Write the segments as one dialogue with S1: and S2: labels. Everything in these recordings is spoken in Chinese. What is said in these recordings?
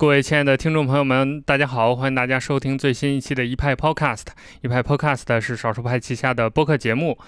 S1: 各位亲爱的听众朋友们，大家好，欢迎大家收听最新一期的一派 Podcast。一派 Podcast 是少数派旗下的播客节目。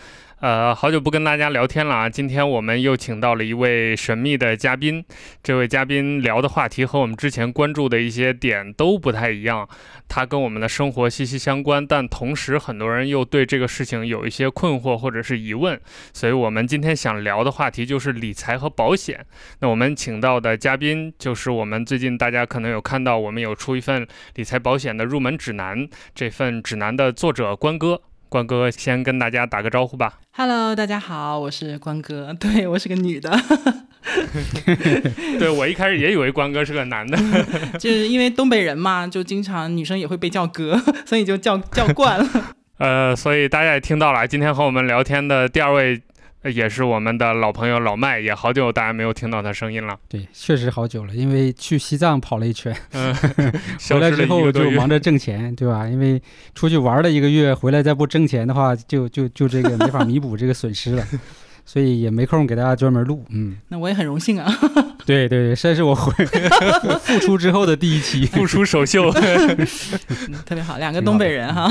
S1: 呃，好久不跟大家聊天了啊！今天我们又请到了一位神秘的嘉宾。这位嘉宾聊的话题和我们之前关注的一些点都不太一样，他跟我们的生活息息相关，但同时很多人又对这个事情有一些困惑或者是疑问。所以我们今天想聊的话题就是理财和保险。那我们请到的嘉宾就是我们最近大家可能有看到，我们有出一份理财保险的入门指南，这份指南的作者关哥。关哥先跟大家打个招呼吧。
S2: Hello，大家好，我是关哥，对我是个女的。
S1: 对我一开始也以为关哥是个男的，
S2: 就是因为东北人嘛，就经常女生也会被叫哥，所以就叫叫惯了。
S1: 呃，所以大家也听到了，今天和我们聊天的第二位。也是我们的老朋友老麦，也好久大家没有听到他声音了。
S3: 对，确实好久了，因为去西藏跑了一圈，
S1: 嗯，
S3: 回来之后就忙着挣钱，对吧？因为出去玩了一个月，回来再不挣钱的话，就就就这个没法弥补这个损失了。所以也没空给大家专门录，嗯，
S2: 那我也很荣幸啊。
S3: 对 对对，这是我回 复出之后的第一期
S1: 复出首秀，
S2: 特别好，两个东北人哈。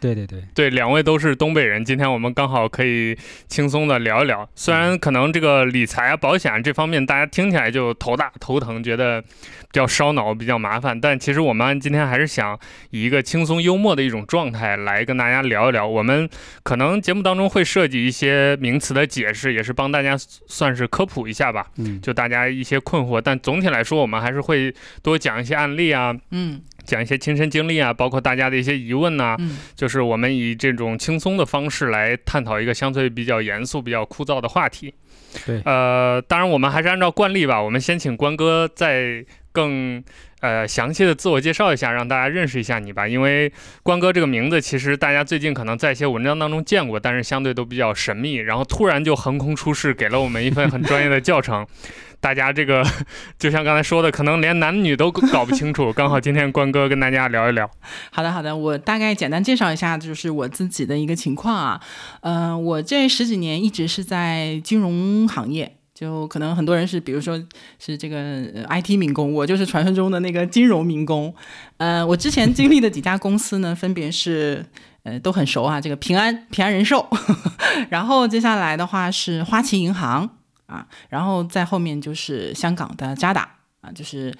S3: 对对对
S1: 对，两位都是东北人，今天我们刚好可以轻松的聊一聊。虽然可能这个理财啊、保险这方面大家听起来就头大头疼，觉得比较烧脑、比较麻烦，但其实我们今天还是想以一个轻松幽默的一种状态来跟大家聊一聊。我们可能节目当中会涉及一些名词的解释，也是帮大家算是科普一下吧。嗯，就大家一些困惑，但总体来说，我们还是会多讲一些案例啊。嗯。讲一些亲身经历啊，包括大家的一些疑问呐，嗯就是我们以这种轻松的方式来探讨一个相对比较严肃、比较枯燥的话题。
S3: 对，
S1: 呃，当然我们还是按照惯例吧，我们先请关哥再更呃详细的自我介绍一下，让大家认识一下你吧。因为关哥这个名字，其实大家最近可能在一些文章当中见过，但是相对都比较神秘，然后突然就横空出世，给了我们一份很专业的教程。大家这个 就像刚才说的，可能连男女都搞不清楚。刚好今天关哥跟大家聊一聊。
S2: 好的，好的，我大概简单介绍一下，就是我自己的一个情况啊。嗯，我这十几年一直是在金融行业，就可能很多人是，比如说是这个 IT 民工，我就是传说中的那个金融民工。呃，我之前经历的几家公司呢，分别是呃都很熟啊，这个平安平安人寿，然后接下来的话是花旗银行。啊，然后在后面就是香港的渣打啊，就是，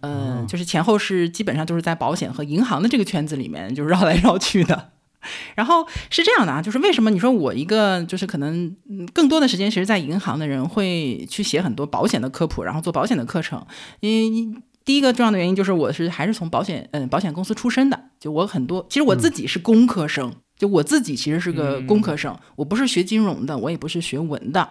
S2: 呃，就是前后是基本上都是在保险和银行的这个圈子里面就绕来绕去的。然后是这样的啊，就是为什么你说我一个就是可能更多的时间其实，在银行的人会去写很多保险的科普，然后做保险的课程。因为第一个重要的原因就是我是还是从保险嗯保险公司出身的，就我很多其实我自己是工科生，就我自己其实是个工科生，我不是学金融的，我也不是学文的。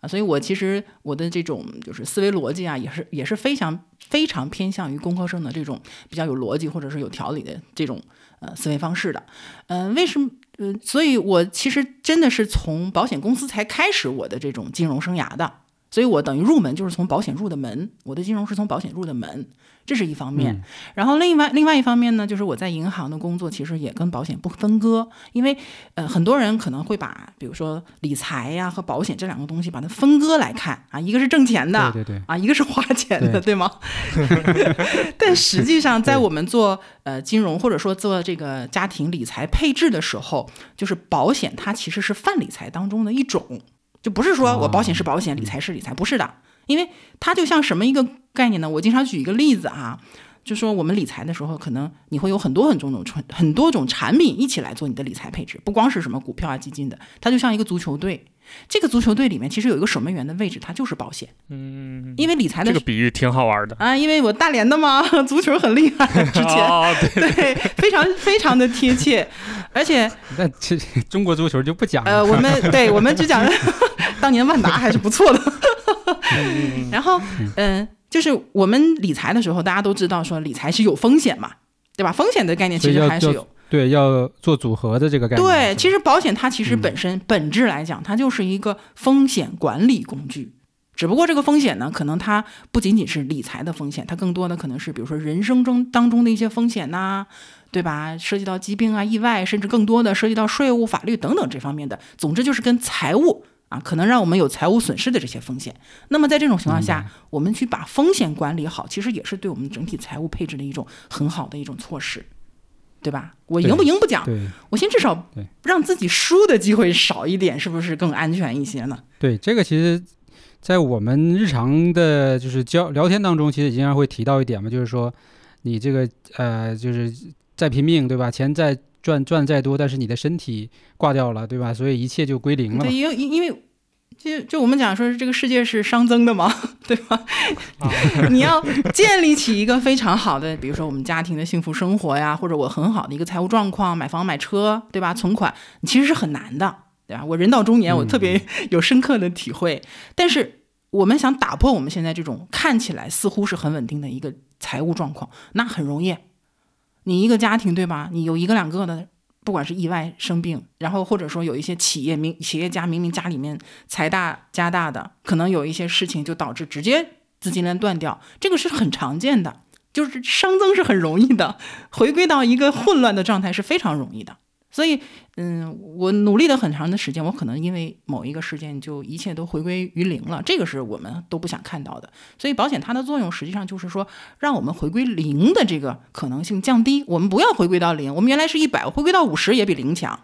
S2: 啊，所以我其实我的这种就是思维逻辑啊，也是也是非常非常偏向于工科生的这种比较有逻辑或者是有条理的这种呃思维方式的。嗯，为什么？呃，所以我其实真的是从保险公司才开始我的这种金融生涯的。所以我等于入门就是从保险入的门，我的金融是从保险入的门。这是一方面，然后另外另外一方面呢，就是我在银行的工作其实也跟保险不分割，因为呃很多人可能会把比如说理财呀和保险这两个东西把它分割来看啊，一个是挣钱的，
S3: 对对对，
S2: 啊一个是花钱的，对吗？但实际上在我们做呃金融或者说做这个家庭理财配置的时候，就是保险它其实是泛理财当中的一种，就不是说我保险是保险，理财是理财，不是的。因为它就像什么一个概念呢？我经常举一个例子啊，就说我们理财的时候，可能你会有很多很多种很很多种产品一起来做你的理财配置，不光是什么股票啊、基金的，它就像一个足球队。这个足球队里面其实有一个守门员的位置，它就是保险。嗯，因为理财的
S1: 这个比喻挺好玩的
S2: 啊，因为我大连的嘛，足球很厉害，之前对非常非常的贴切，而且
S3: 那这中国足球就不讲了。
S2: 呃，我们 对我们只讲当年万达还是不错的。然后，嗯，就是我们理财的时候，大家都知道说理财是有风险嘛，对吧？风险的概念其实还是有，
S3: 对，要做组合的这个概念。
S2: 对，其实保险它其实本身本质来讲，它就是一个风险管理工具。只不过这个风险呢，可能它不仅仅是理财的风险，它更多的可能是比如说人生中当中的一些风险呐，对吧？涉及到疾病啊、意外，甚至更多的涉及到税务、法律等等这方面的。总之就是跟财务。啊，可能让我们有财务损失的这些风险。那么在这种情况下，我们去把风险管理好，其实也是对我们整体财务配置的一种很好的一种措施，对吧？我赢不赢不讲，我先至少让自己输的机会少一点，是不是更安全一些呢？
S3: 对，这个其实，在我们日常的就是交聊天当中，其实经常会提到一点嘛，就是说你这个呃，就是再拼命，对吧？钱再赚赚再多，但是你的身体挂掉了，对吧？所以一切就归零了。
S2: 对，因为因为就就我们讲说，这个世界是熵增的嘛，对吧？你要建立起一个非常好的，比如说我们家庭的幸福生活呀，或者我很好的一个财务状况，买房买车，对吧？存款其实是很难的，对吧？我人到中年，我特别有深刻的体会。但是我们想打破我们现在这种看起来似乎是很稳定的一个财务状况，那很容易。你一个家庭对吧？你有一个两个的，不管是意外生病，然后或者说有一些企业明企业家明明家里面财大家大的，可能有一些事情就导致直接资金链断掉，这个是很常见的，就是熵增是很容易的，回归到一个混乱的状态是非常容易的。所以，嗯，我努力了很长的时间，我可能因为某一个事件就一切都回归于零了，这个是我们都不想看到的。所以，保险它的作用实际上就是说，让我们回归零的这个可能性降低。我们不要回归到零，我们原来是一百，回归到五十也比零强。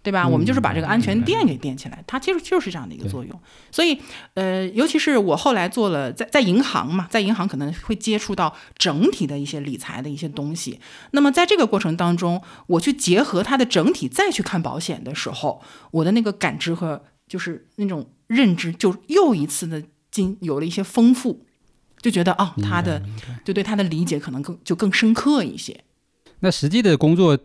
S2: 对吧？我们就是把这个安全垫给垫起来，它其实就是这样的一个作用。所以，呃，尤其是我后来做了在在银行嘛，在银行可能会接触到整体的一些理财的一些东西。那么在这个过程当中，我去结合它的整体再去看保险的时候，我的那个感知和就是那种认知，就又一次的经有了一些丰富，就觉得哦，他的就对他的理解可能更就更深刻一些。
S3: 那实际的工作。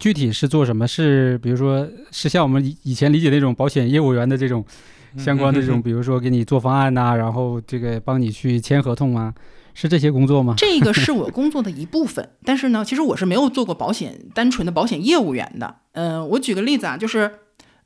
S3: 具体是做什么？是比如说，是像我们以以前理解那种保险业务员的这种相关的这种，比如说给你做方案呐，然后这个帮你去签合同啊，是这些工作吗？
S2: 这个是我工作的一部分，但是呢，其实我是没有做过保险单纯的保险业务员的。嗯，我举个例子啊，就是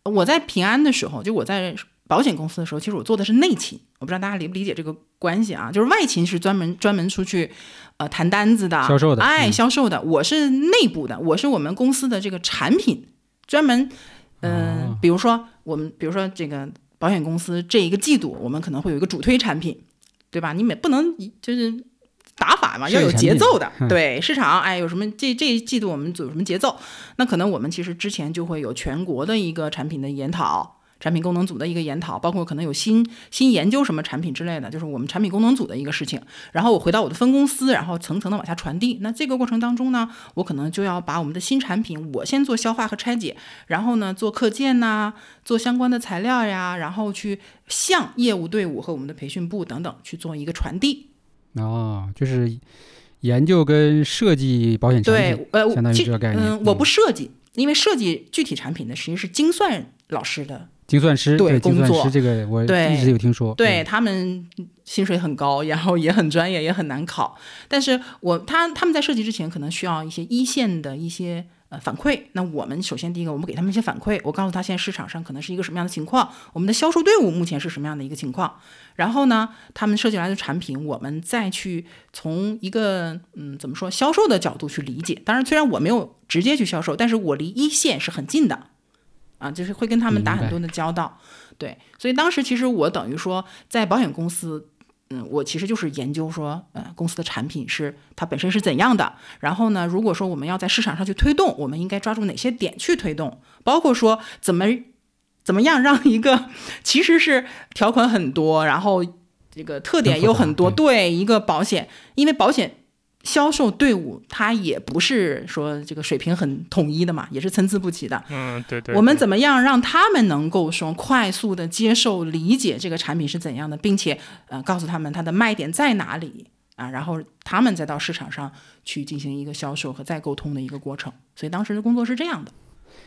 S2: 我在平安的时候，就我在。保险公司的时候，其实我做的是内勤，我不知道大家理不理解这个关系啊？就是外勤是专门专门出去，呃，谈单子的，
S3: 销售的，
S2: 哎，销售的。我是内部的，我是我们公司的这个产品专门，嗯，比如说我们，比如说这个保险公司这一个季度，我们可能会有一个主推产品，对吧？你每不能就是打法嘛，要有节奏的，对市场，哎，有什么这这一季度我们有什么节奏？那可能我们其实之前就会有全国的一个产品的研讨。产品功能组的一个研讨，包括可能有新新研究什么产品之类的，就是我们产品功能组的一个事情。然后我回到我的分公司，然后层层的往下传递。那这个过程当中呢，我可能就要把我们的新产品，我先做消化和拆解，然后呢做课件呐，做相关的材料呀，然后去向业务队伍和我们的培训部等等去做一个传递。
S3: 哦，就是研究跟设计保险产品，
S2: 对，呃，
S3: 相当于这个概念。
S2: 嗯，我不设计，因为设计具体产品的实际是精算老师的。
S3: 精算师
S2: 对
S3: 精算师这个我一直有听说，
S2: 对他们薪水很高，然后也很专业，也很难考。但是我他他们在设计之前，可能需要一些一线的一些呃反馈。那我们首先第一个，我们给他们一些反馈，我告诉他现在市场上可能是一个什么样的情况，我们的销售队伍目前是什么样的一个情况。然后呢，他们设计来的产品，我们再去从一个嗯怎么说销售的角度去理解。当然，虽然我没有直接去销售，但是我离一线是很近的。啊，就是会跟他们打很多的交道，对，所以当时其实我等于说在保险公司，嗯，我其实就是研究说，呃，公司的产品是它本身是怎样的，然后呢，如果说我们要在市场上去推动，我们应该抓住哪些点去推动，包括说怎么怎么样让一个其实是条款很多，然后这个特点又很多，对一个保险，因为保险。销售队伍它也不是说这个水平很统一的嘛，也是参差不齐的。
S1: 嗯，对对。
S2: 我们怎么样让他们能够说快速的接受、理解这个产品是怎样的，并且呃告诉他们它的卖点在哪里啊？然后他们再到市场上去进行一个销售和再沟通的一个过程。所以当时的工作是这样的。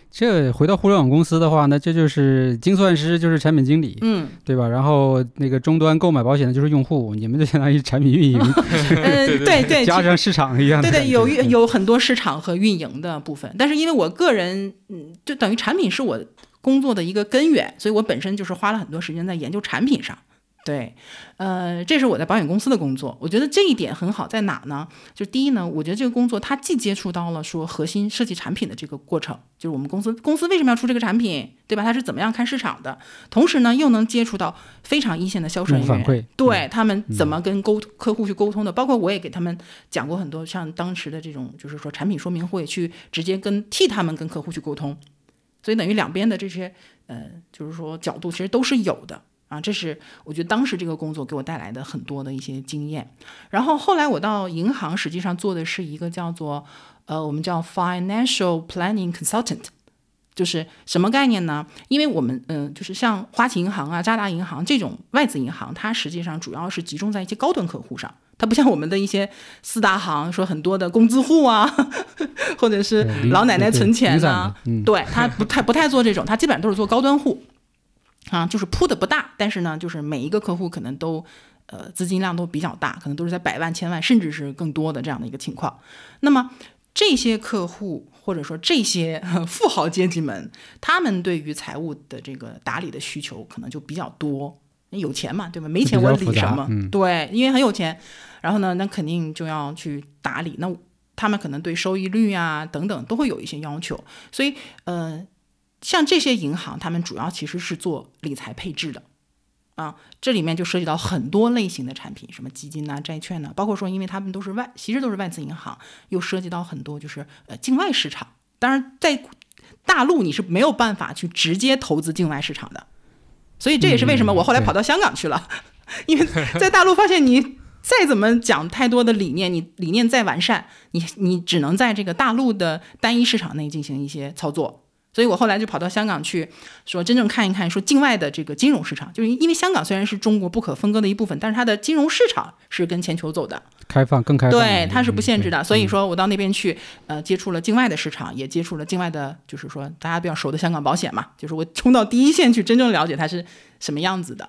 S3: 这回到互联网公司的话，那这就是精算师，就是产品经理，
S2: 嗯，
S3: 对吧？然后那个终端购买保险的就是用户，你们就相当于产品运营，
S2: 嗯，对对，
S3: 加上市场一样，
S2: 对对，有有很多市场和运营的部分。但是因为我个人，嗯，就等于产品是我工作的一个根源，所以我本身就是花了很多时间在研究产品上。对，呃，这是我在保险公司的工作，我觉得这一点很好，在哪呢？就第一呢，我觉得这个工作它既接触到了说核心设计产品的这个过程，就是我们公司公司为什么要出这个产品，对吧？它是怎么样看市场的？同时呢，又能接触到非常一线的销售人员，对他们怎么跟沟客户去沟通的，包括我也给他们讲过很多，像当时的这种就是说产品说明会，去直接跟替他们跟客户去沟通，所以等于两边的这些呃，就是说角度其实都是有的。啊，这是我觉得当时这个工作给我带来的很多的一些经验。然后后来我到银行，实际上做的是一个叫做呃，我们叫 financial planning consultant，就是什么概念呢？因为我们嗯，就是像花旗银行啊、渣打银行这种外资银行，它实际上主要是集中在一些高端客户上，它不像我们的一些四大行，说很多的工资户啊，或者是老奶奶存钱
S3: 呐，
S2: 对，它不太不太做这种，它基本上都是做高端户。啊，就是铺的不大，但是呢，就是每一个客户可能都，呃，资金量都比较大，可能都是在百万、千万，甚至是更多的这样的一个情况。那么这些客户或者说这些 富豪阶级们，他们对于财务的这个打理的需求可能就比较多。有钱嘛，对吧？没钱我理什么？对，因为很有钱，然后呢，那肯定就要去打理。那他们可能对收益率啊等等都会有一些要求，所以，呃。像这些银行，他们主要其实是做理财配置的，啊，这里面就涉及到很多类型的产品，什么基金呐、债券呐，包括说，因为他们都是外，其实都是外资银行，又涉及到很多就是呃境外市场。当然，在大陆你是没有办法去直接投资境外市场的，所以这也是为什么我后来跑到香港去了，因为在大陆发现你再怎么讲太多的理念，你理念再完善，你你只能在这个大陆的单一市场内进行一些操作。所以我后来就跑到香港去，说真正看一看，说境外的这个金融市场，就是因为香港虽然是中国不可分割的一部分，但是它的金融市场是跟全球走的，
S3: 开放更开放，
S2: 对，它是不限制的。所以说我到那边去，呃，接触了境外的市场，也接触了境外的，就是说大家比较熟的香港保险嘛，就是我冲到第一线去，真正了解它是什么样子的，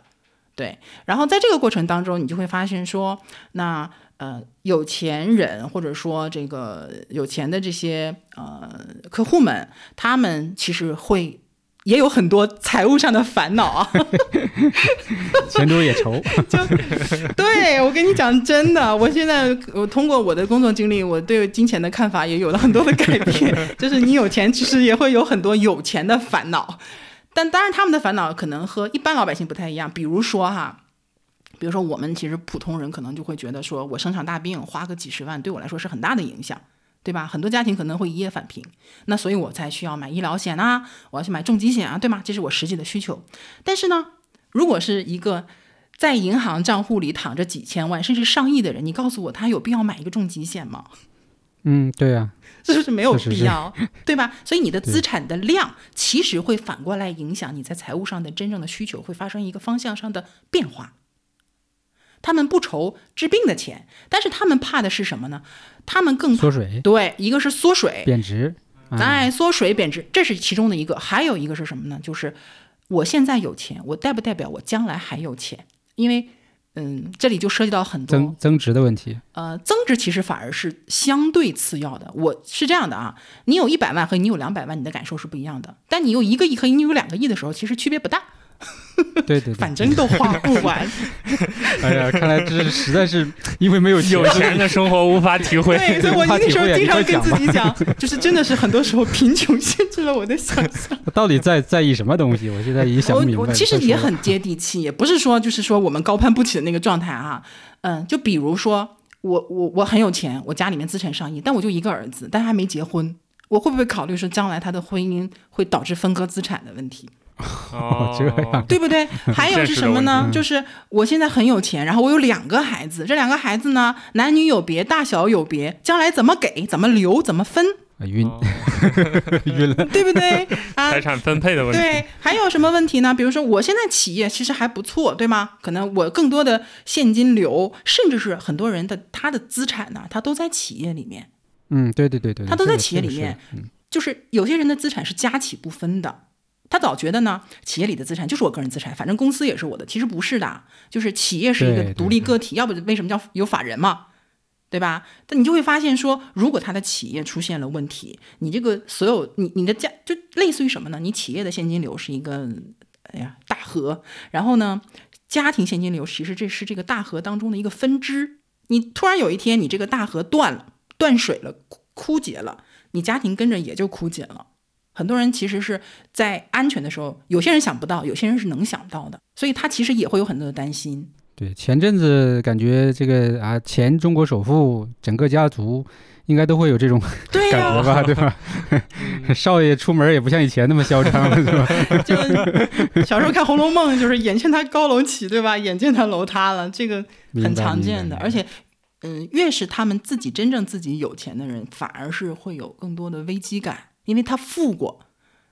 S2: 对。然后在这个过程当中，你就会发现说，那。呃，有钱人或者说这个有钱的这些呃客户们，他们其实会也有很多财务上的烦恼啊，
S3: 钱多也愁。
S2: 就对我跟你讲，真的，我现在我通过我的工作经历，我对金钱的看法也有了很多的改变。就是你有钱，其实也会有很多有钱的烦恼，但当然他们的烦恼可能和一般老百姓不太一样。比如说哈。比如说，我们其实普通人可能就会觉得，说我生场大病，花个几十万，对我来说是很大的影响，对吧？很多家庭可能会一夜返贫，那所以我才需要买医疗险啊，我要去买重疾险啊，对吗？这是我实际的需求。但是呢，如果是一个在银行账户里躺着几千万甚至上亿的人，你告诉我他有必要买一个重疾险吗？
S3: 嗯，对呀，
S2: 这就是没有必要，对吧？所以你的资产的量其实会反过来影响你在财务上的真正的需求，会发生一个方向上的变化。他们不愁治病的钱，但是他们怕的是什么呢？他们更
S3: 缩水。
S2: 对，一个是缩水
S3: 贬值，
S2: 哎，缩水贬值，这是其中的一个。还有一个是什么呢？就是我现在有钱，我代不代表我将来还有钱？因为，嗯，这里就涉及到很多
S3: 增增值的问题。
S2: 呃，增值其实反而是相对次要的。我是这样的啊，你有一百万和你有两百万，你的感受是不一样的。但你有一个亿和你有两个亿的时候，其实区别不大。
S3: 对对，
S2: 反正都花不完。
S3: 哎呀，看来这是实在是因为没有
S1: 有钱的生活无法体会。
S2: 对，所以我那时候经常跟自己讲，就是真的是很多时候贫穷限制了我的想象。
S3: 到底在在意什么东西？我现在已想不明白。
S2: 我其实也很接地气，也不是说就是说我们高攀不起的那个状态啊。嗯，就比如说我我我很有钱，我家里面资产上亿，但我就一个儿子，但还没结婚，我会不会考虑说将来他的婚姻会导致分割资产的问题？
S3: 哦，这样
S2: 对不对？还有是什么呢？就是我现在很有钱，然后我有两个孩子，这两个孩子呢，男女有别，大小有别，将来怎么给，怎么留，怎么分？
S3: 啊晕，晕了，
S2: 对不对？啊，
S1: 财产分配的问题。
S2: 对，还有什么问题呢？比如说，我现在企业其实还不错，对吗？可能我更多的现金流，甚至是很多人的他的资产呢，他都在企业里面。
S3: 嗯，对对对对，
S2: 他都在企业里面。就是有些人的资产是家企不分的。他早觉得呢，企业里的资产就是我个人资产，反正公司也是我的。其实不是的，就是企业是一个独立个体，要不为什么叫有法人嘛，对吧？但你就会发现说，如果他的企业出现了问题，你这个所有你你的家就类似于什么呢？你企业的现金流是一个哎呀大河，然后呢，家庭现金流其实这是这个大河当中的一个分支。你突然有一天你这个大河断了、断水了、枯枯竭了，你家庭跟着也就枯竭了。很多人其实是在安全的时候，有些人想不到，有些人是能想到的，所以他其实也会有很多的担心。
S3: 对，前阵子感觉这个啊，前中国首富整个家族应该都会有这种
S2: 对
S3: 感觉吧，对吧？少爷出门也不像以前那么嚣张了，是吧？
S2: 就小时候看《红楼梦》，就是眼见他高楼起，对吧？眼见他楼塌了，这个很常见的。而且，嗯，越是他们自己真正自己有钱的人，反而是会有更多的危机感，因为他富过。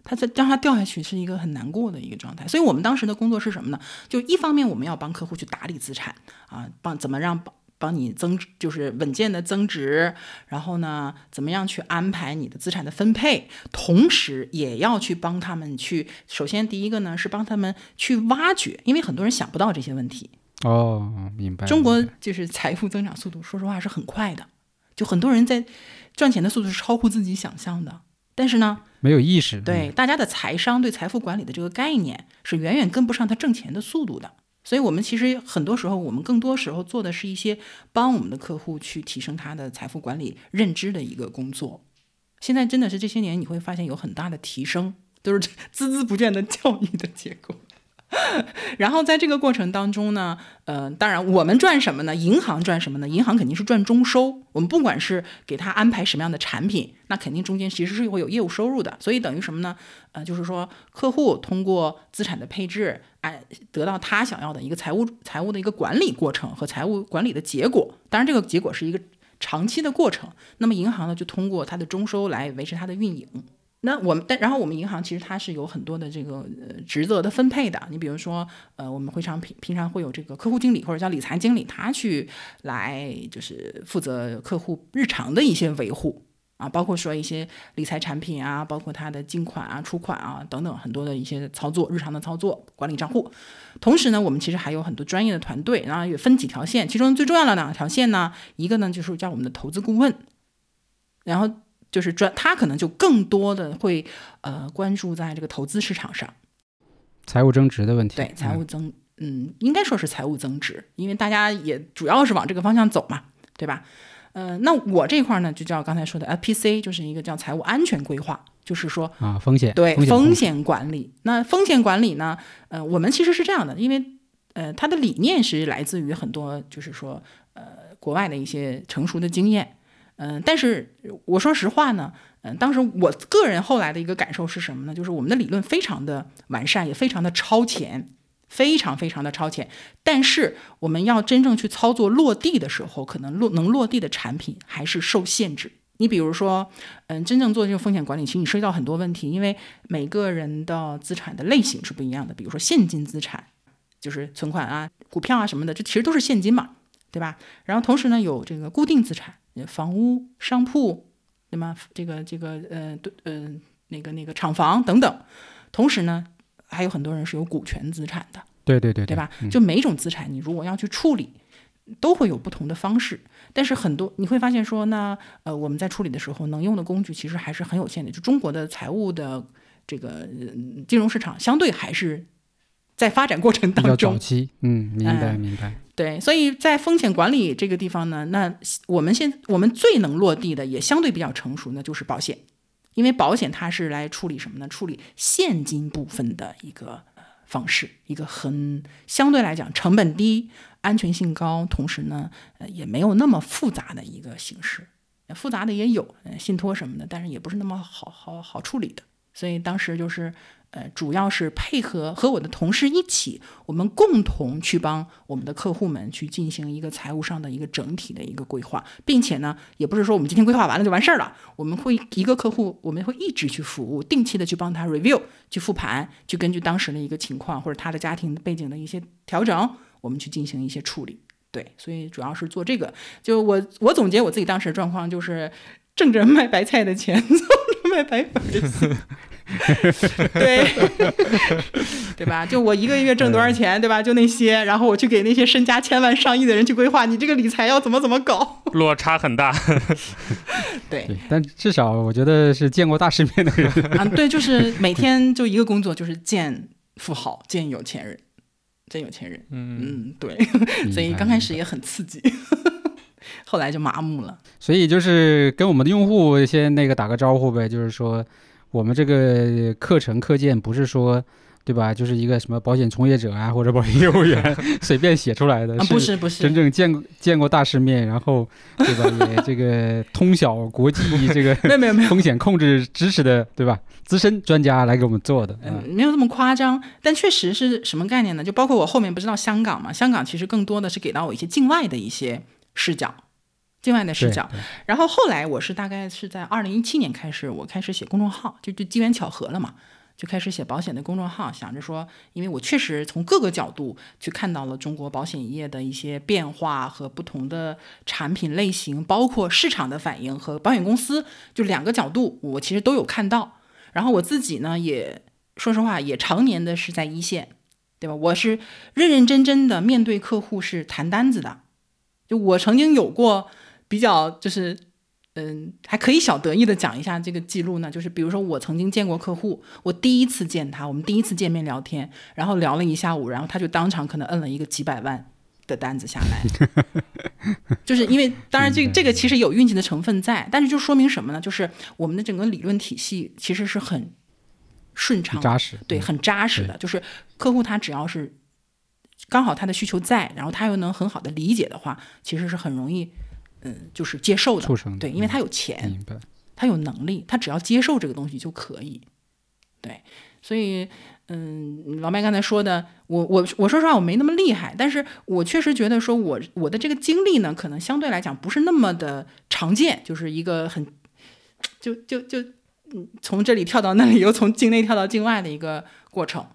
S2: 他在让他掉下去是一个很难过的一个状态，所以我们当时的工作是什么呢？就一方面我们要帮客户去打理资产啊，帮怎么让帮帮你增，就是稳健的增值，然后呢，怎么样去安排你的资产的分配，同时也要去帮他们去，首先第一个呢是帮他们去挖掘，因为很多人想不到这些问题。
S3: 哦，明白。
S2: 中国就是财富增长速度，说实话是很快的，就很多人在赚钱的速度是超乎自己想象的，但是呢，
S3: 没有意识，
S2: 对大家的财商对财富管理的这个概念是远远跟不上他挣钱的速度的。所以，我们其实很多时候，我们更多时候做的是一些帮我们的客户去提升他的财富管理认知的一个工作。现在真的是这些年你会发现有很大的提升，都是 孜孜不倦的教育的结果。然后在这个过程当中呢，呃，当然我们赚什么呢？银行赚什么呢？银行肯定是赚中收。我们不管是给他安排什么样的产品，那肯定中间其实是会有业务收入的。所以等于什么呢？呃，就是说客户通过资产的配置，哎，得到他想要的一个财务财务的一个管理过程和财务管理的结果。当然，这个结果是一个长期的过程。那么银行呢，就通过它的中收来维持它的运营。那我们但然后我们银行其实它是有很多的这个呃职责的分配的。你比如说呃，我们会常平平常会有这个客户经理或者叫理财经理，他去来就是负责客户日常的一些维护啊，包括说一些理财产品啊，包括他的进款啊、出款啊等等很多的一些操作，日常的操作管理账户。同时呢，我们其实还有很多专业的团队，然后也分几条线，其中最重要的两条线呢，一个呢就是叫我们的投资顾问，然后。就是专，他可能就更多的会呃关注在这个投资市场上，
S3: 财务增值的问题。
S2: 对财务增，嗯，应该说是财务增值，因为大家也主要是往这个方向走嘛，对吧？呃，那我这块呢，就叫刚才说的 FPC，就是一个叫财务安全规划，就是说
S3: 啊，风险
S2: 对
S3: 风险
S2: 管理。那风险管理呢，呃，我们其实是这样的，因为呃，它的理念是来自于很多，就是说呃，国外的一些成熟的经验。嗯，但是我说实话呢，嗯，当时我个人后来的一个感受是什么呢？就是我们的理论非常的完善，也非常的超前，非常非常的超前。但是我们要真正去操作落地的时候，可能落能落地的产品还是受限制。你比如说，嗯，真正做这个风险管理，其实你涉及到很多问题，因为每个人的资产的类型是不一样的。比如说现金资产，就是存款啊、股票啊什么的，这其实都是现金嘛，对吧？然后同时呢，有这个固定资产。房屋、商铺，对吗？这个、这个，呃，对，呃，那个、那个厂房等等。同时呢，还有很多人是有股权资产的，
S3: 对对对，
S2: 对吧？
S3: 嗯
S2: 就每一种资产，你如果要去处理，都会有不同的方式。但是很多你会发现说，那呃，我们在处理的时候，能用的工具其实还是很有限的。就中国的财务的这个、呃金融市场，相对还是在发展过程当中
S3: 早。期，嗯，明白
S2: 嗯
S3: 明白。
S2: 对，所以在风险管理这个地方呢，那我们现我们最能落地的，也相对比较成熟呢，就是保险，因为保险它是来处理什么呢？处理现金部分的一个呃方式，一个很相对来讲成本低、安全性高，同时呢，呃，也没有那么复杂的一个形式。复杂的也有，呃，信托什么的，但是也不是那么好好好处理的。所以当时就是，呃，主要是配合和我的同事一起，我们共同去帮我们的客户们去进行一个财务上的一个整体的一个规划，并且呢，也不是说我们今天规划完了就完事儿了，我们会一个客户，我们会一直去服务，定期的去帮他 review，去复盘，去根据当时的一个情况或者他的家庭背景的一些调整，我们去进行一些处理。对，所以主要是做这个。就我我总结我自己当时的状况，就是挣着卖白菜的钱，做着卖白粉的心。对，对吧？就我一个月挣多少钱，对吧？就那些，然后我去给那些身家千万上亿的人去规划，你这个理财要怎么怎么搞？
S1: 落差很大。
S2: 对
S3: 对，但至少我觉得是见过大世面的人。
S2: 啊，对，就是每天就一个工作，就是见富豪，见有钱人。见有钱人。
S1: 嗯，
S2: 嗯，对，所以刚开始也很刺激，后来就麻木了。
S3: 所以就是跟我们的用户先那个打个招呼呗，就是说我们这个课程课件不是说。对吧？就是一个什么保险从业者啊，或者保险业务员 随便写出来的，
S2: 啊，不是不是，
S3: 真正见过见过大世面，然后对吧？也这个通晓国际这个
S2: 没有没有
S3: 风险控制知识的，对吧？资深专家来给我们做的，
S2: 嗯，没有那么夸张，但确实是什么概念呢？就包括我后面不知道香港嘛，香港其实更多的是给到我一些境外的一些视角，境外的视角。然后后来我是大概是在二零一七年开始，我开始写公众号，就就机缘巧合了嘛。就开始写保险的公众号，想着说，因为我确实从各个角度去看到了中国保险业的一些变化和不同的产品类型，包括市场的反应和保险公司，就两个角度，我其实都有看到。然后我自己呢，也说实话，也常年的是在一线，对吧？我是认认真真的面对客户是谈单子的，就我曾经有过比较就是。嗯，还可以小得意的讲一下这个记录呢，就是比如说我曾经见过客户，我第一次见他，我们第一次见面聊天，然后聊了一下午，然后他就当场可能摁了一个几百万的单子下来，就是因为当然这这个其实有运气的成分在，但是就说明什么呢？就是我们的整个理论体系其实是很顺畅、
S3: 扎实，
S2: 对，很扎实的。就是客户他只要是刚好他的需求在，然后他又能很好的理解的话，其实是很容易。嗯，就是接受的，对，因为他有钱，他有能力，他只要接受这个东西就可以。对，所以，嗯，老麦刚才说的，我我我说实话，我没那么厉害，但是我确实觉得说，我我的这个经历呢，可能相对来讲不是那么的常见，就是一个很，就就就，嗯，从这里跳到那里，又从境内跳到境外的一个过程。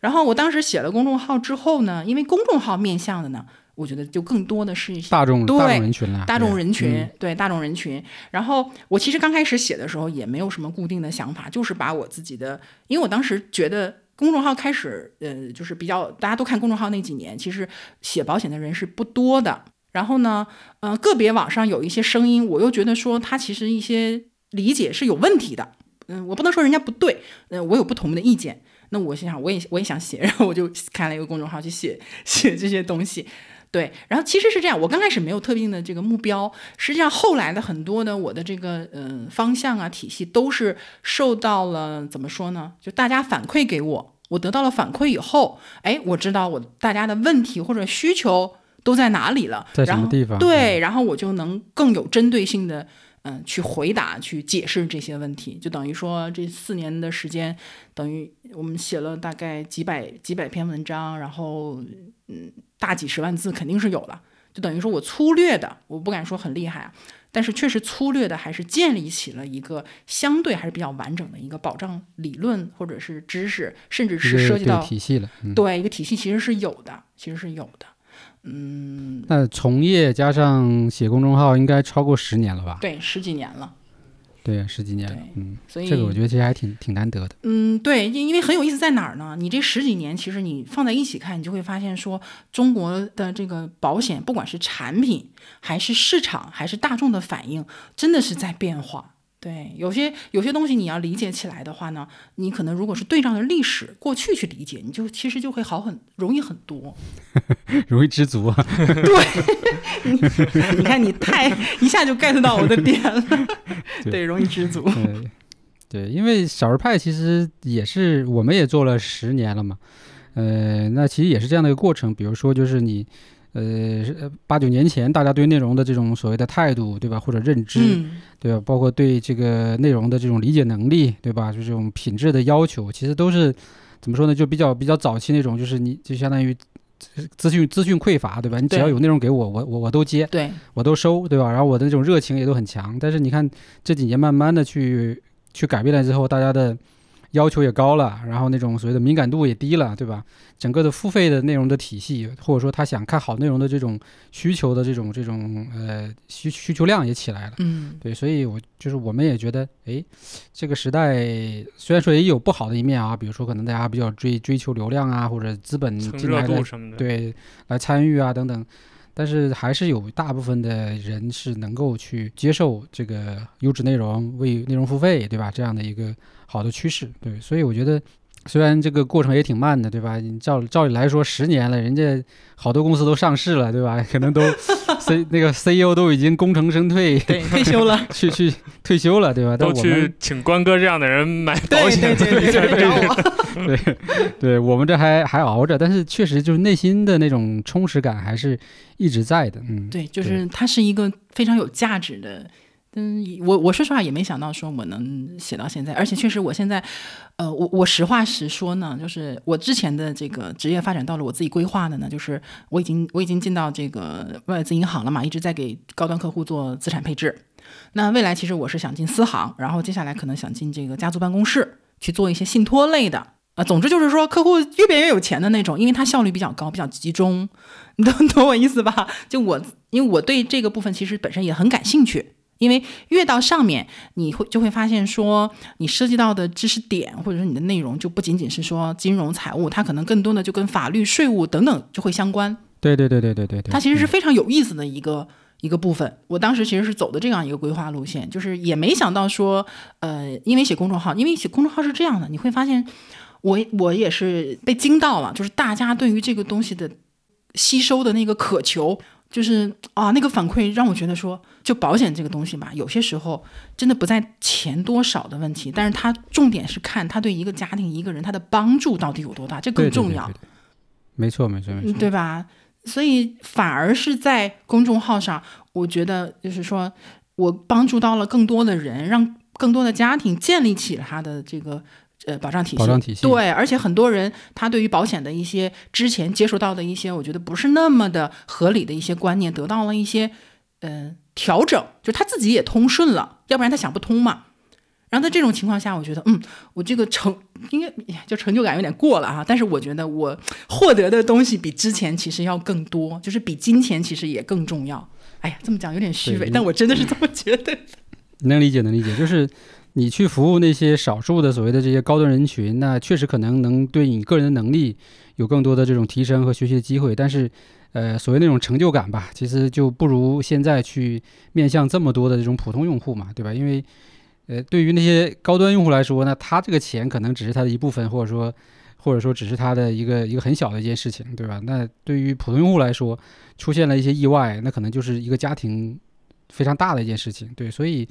S2: 然后我当时写了公众号之后呢，因为公众号面向的呢。我觉得就更多的是一些
S3: 大众
S2: 大
S3: 众人群了，
S2: 大众人群对大众人群。然后我其实刚开始写的时候也没有什么固定的想法，就是把我自己的，因为我当时觉得公众号开始，呃，就是比较大家都看公众号那几年，其实写保险的人是不多的。然后呢，呃，个别网上有一些声音，我又觉得说他其实一些理解是有问题的。嗯，我不能说人家不对，嗯，我有不同的意见。那我心想，我也我也想写，然后我就开了一个公众号去写写这些东西。对，然后其实是这样，我刚开始没有特定的这个目标，实际上后来的很多的我的这个嗯方向啊体系都是受到了怎么说呢？就大家反馈给我，我得到了反馈以后，哎，我知道我大家的问题或者需求都在哪里了，
S3: 在什么地方？
S2: 对，然后我就能更有针对性的嗯去回答、去解释这些问题，就等于说这四年的时间，等于我们写了大概几百几百篇文章，然后嗯。大几十万字肯定是有了，就等于说我粗略的，我不敢说很厉害啊，但是确实粗略的还是建立起了一个相对还是比较完整的一个保障理论或者是知识，甚至是涉及到
S3: 体系了。
S2: 对，一个体系其实是有的，其实是有的。嗯，
S3: 那从业加上写公众号应该超过十年了吧？
S2: 对，十几年了。
S3: 对，十几年了，嗯，
S2: 所以
S3: 这个我觉得其实还挺挺难得的。
S2: 嗯，对，因因为很有意思在哪儿呢？你这十几年，其实你放在一起看，你就会发现说，中国的这个保险，不管是产品，还是市场，还是大众的反应，真的是在变化。对，有些有些东西你要理解起来的话呢，你可能如果是对照着历史过去去理解，你就其实就会好很容易很多，
S3: 容易知足啊。
S2: 对，你 看你太一下就 get 到我的点了，对，容易知足。
S3: 对，对，因为小儿派其实也是，我们也做了十年了嘛，呃，那其实也是这样的一个过程。比如说，就是你。呃，八九年前大家对内容的这种所谓的态度，对吧？或者认知，对吧？包括对这个内容的这种理解能力，对吧？就这种品质的要求，其实都是怎么说呢？就比较比较早期那种，就是你就相当于资讯资讯匮乏，对吧？你只要有内容给我，我我我都接，
S2: 对
S3: 我都收，对吧？然后我的那种热情也都很强。但是你看这几年慢慢的去去改变了之后，大家的。要求也高了，然后那种所谓的敏感度也低了，对吧？整个的付费的内容的体系，或者说他想看好内容的这种需求的这种这种呃需需求量也起来了，
S2: 嗯，
S3: 对，所以我就是我们也觉得，哎，这个时代虽然说也有不好的一面啊，比如说可能大家比较追追求流量啊，或者资本进来的对来参与啊等等，但是还是有大部分的人是能够去接受这个优质内容，为内容付费，对吧？这样的一个。好的趋势，对，所以我觉得虽然这个过程也挺慢的，对吧？你照照理来说，十年了，人家好多公司都上市了，对吧？可能都 C 那个 CEO 都已经功成身退，
S2: 对，退休了，
S3: 去去退休了，对吧？
S1: 都去请关哥这样的人买保险，
S2: 对对对对，找我。
S3: 对，对我们这还还熬着，但是确实就是内心的那种充实感还是一直在的。嗯，
S2: 对，就是它是一个非常有价值的。嗯，我我说实话也没想到说我能写到现在，而且确实我现在，呃，我我实话实说呢，就是我之前的这个职业发展到了我自己规划的呢，就是我已经我已经进到这个外资银行了嘛，一直在给高端客户做资产配置。那未来其实我是想进私行，然后接下来可能想进这个家族办公室去做一些信托类的啊。总之就是说客户越变越有钱的那种，因为它效率比较高，比较集中，你懂懂我意思吧？就我因为我对这个部分其实本身也很感兴趣。因为越到上面，你会就会发现说，你涉及到的知识点或者说你的内容就不仅仅是说金融财务，它可能更多的就跟法律、税务等等就会相关。
S3: 对对对对对对对，
S2: 它其实是非常有意思的一个一个部分。我当时其实是走的这样一个规划路线，就是也没想到说，呃，因为写公众号，因为写公众号是这样的，你会发现，我我也是被惊到了，就是大家对于这个东西的吸收的那个渴求。就是啊，那个反馈让我觉得说，就保险这个东西吧，有些时候真的不在钱多少的问题，但是它重点是看他对一个家庭、一个人他的帮助到底有多大，这更重要。
S3: 没错，没错，没错，
S2: 对吧？所以反而是在公众号上，我觉得就是说我帮助到了更多的人，让更多的家庭建立起了他的这个。呃，保障体系，
S3: 保障体系，
S2: 对，而且很多人他对于保险的一些之前接触到的一些，我觉得不是那么的合理的一些观念，得到了一些呃调整，就他自己也通顺了，要不然他想不通嘛。然后在这种情况下，我觉得，嗯，我这个成应该就成就感有点过了哈，但是我觉得我获得的东西比之前其实要更多，就是比金钱其实也更重要。哎呀，这么讲有点虚伪，但我真的是这么觉得。
S3: 能理解，能理解，就是。你去服务那些少数的所谓的这些高端人群，那确实可能能对你个人的能力有更多的这种提升和学习的机会。但是，呃，所谓那种成就感吧，其实就不如现在去面向这么多的这种普通用户嘛，对吧？因为，呃，对于那些高端用户来说，那他这个钱可能只是他的一部分，或者说，或者说只是他的一个一个很小的一件事情，对吧？那对于普通用户来说，出现了一些意外，那可能就是一个家庭非常大的一件事情，对，所以。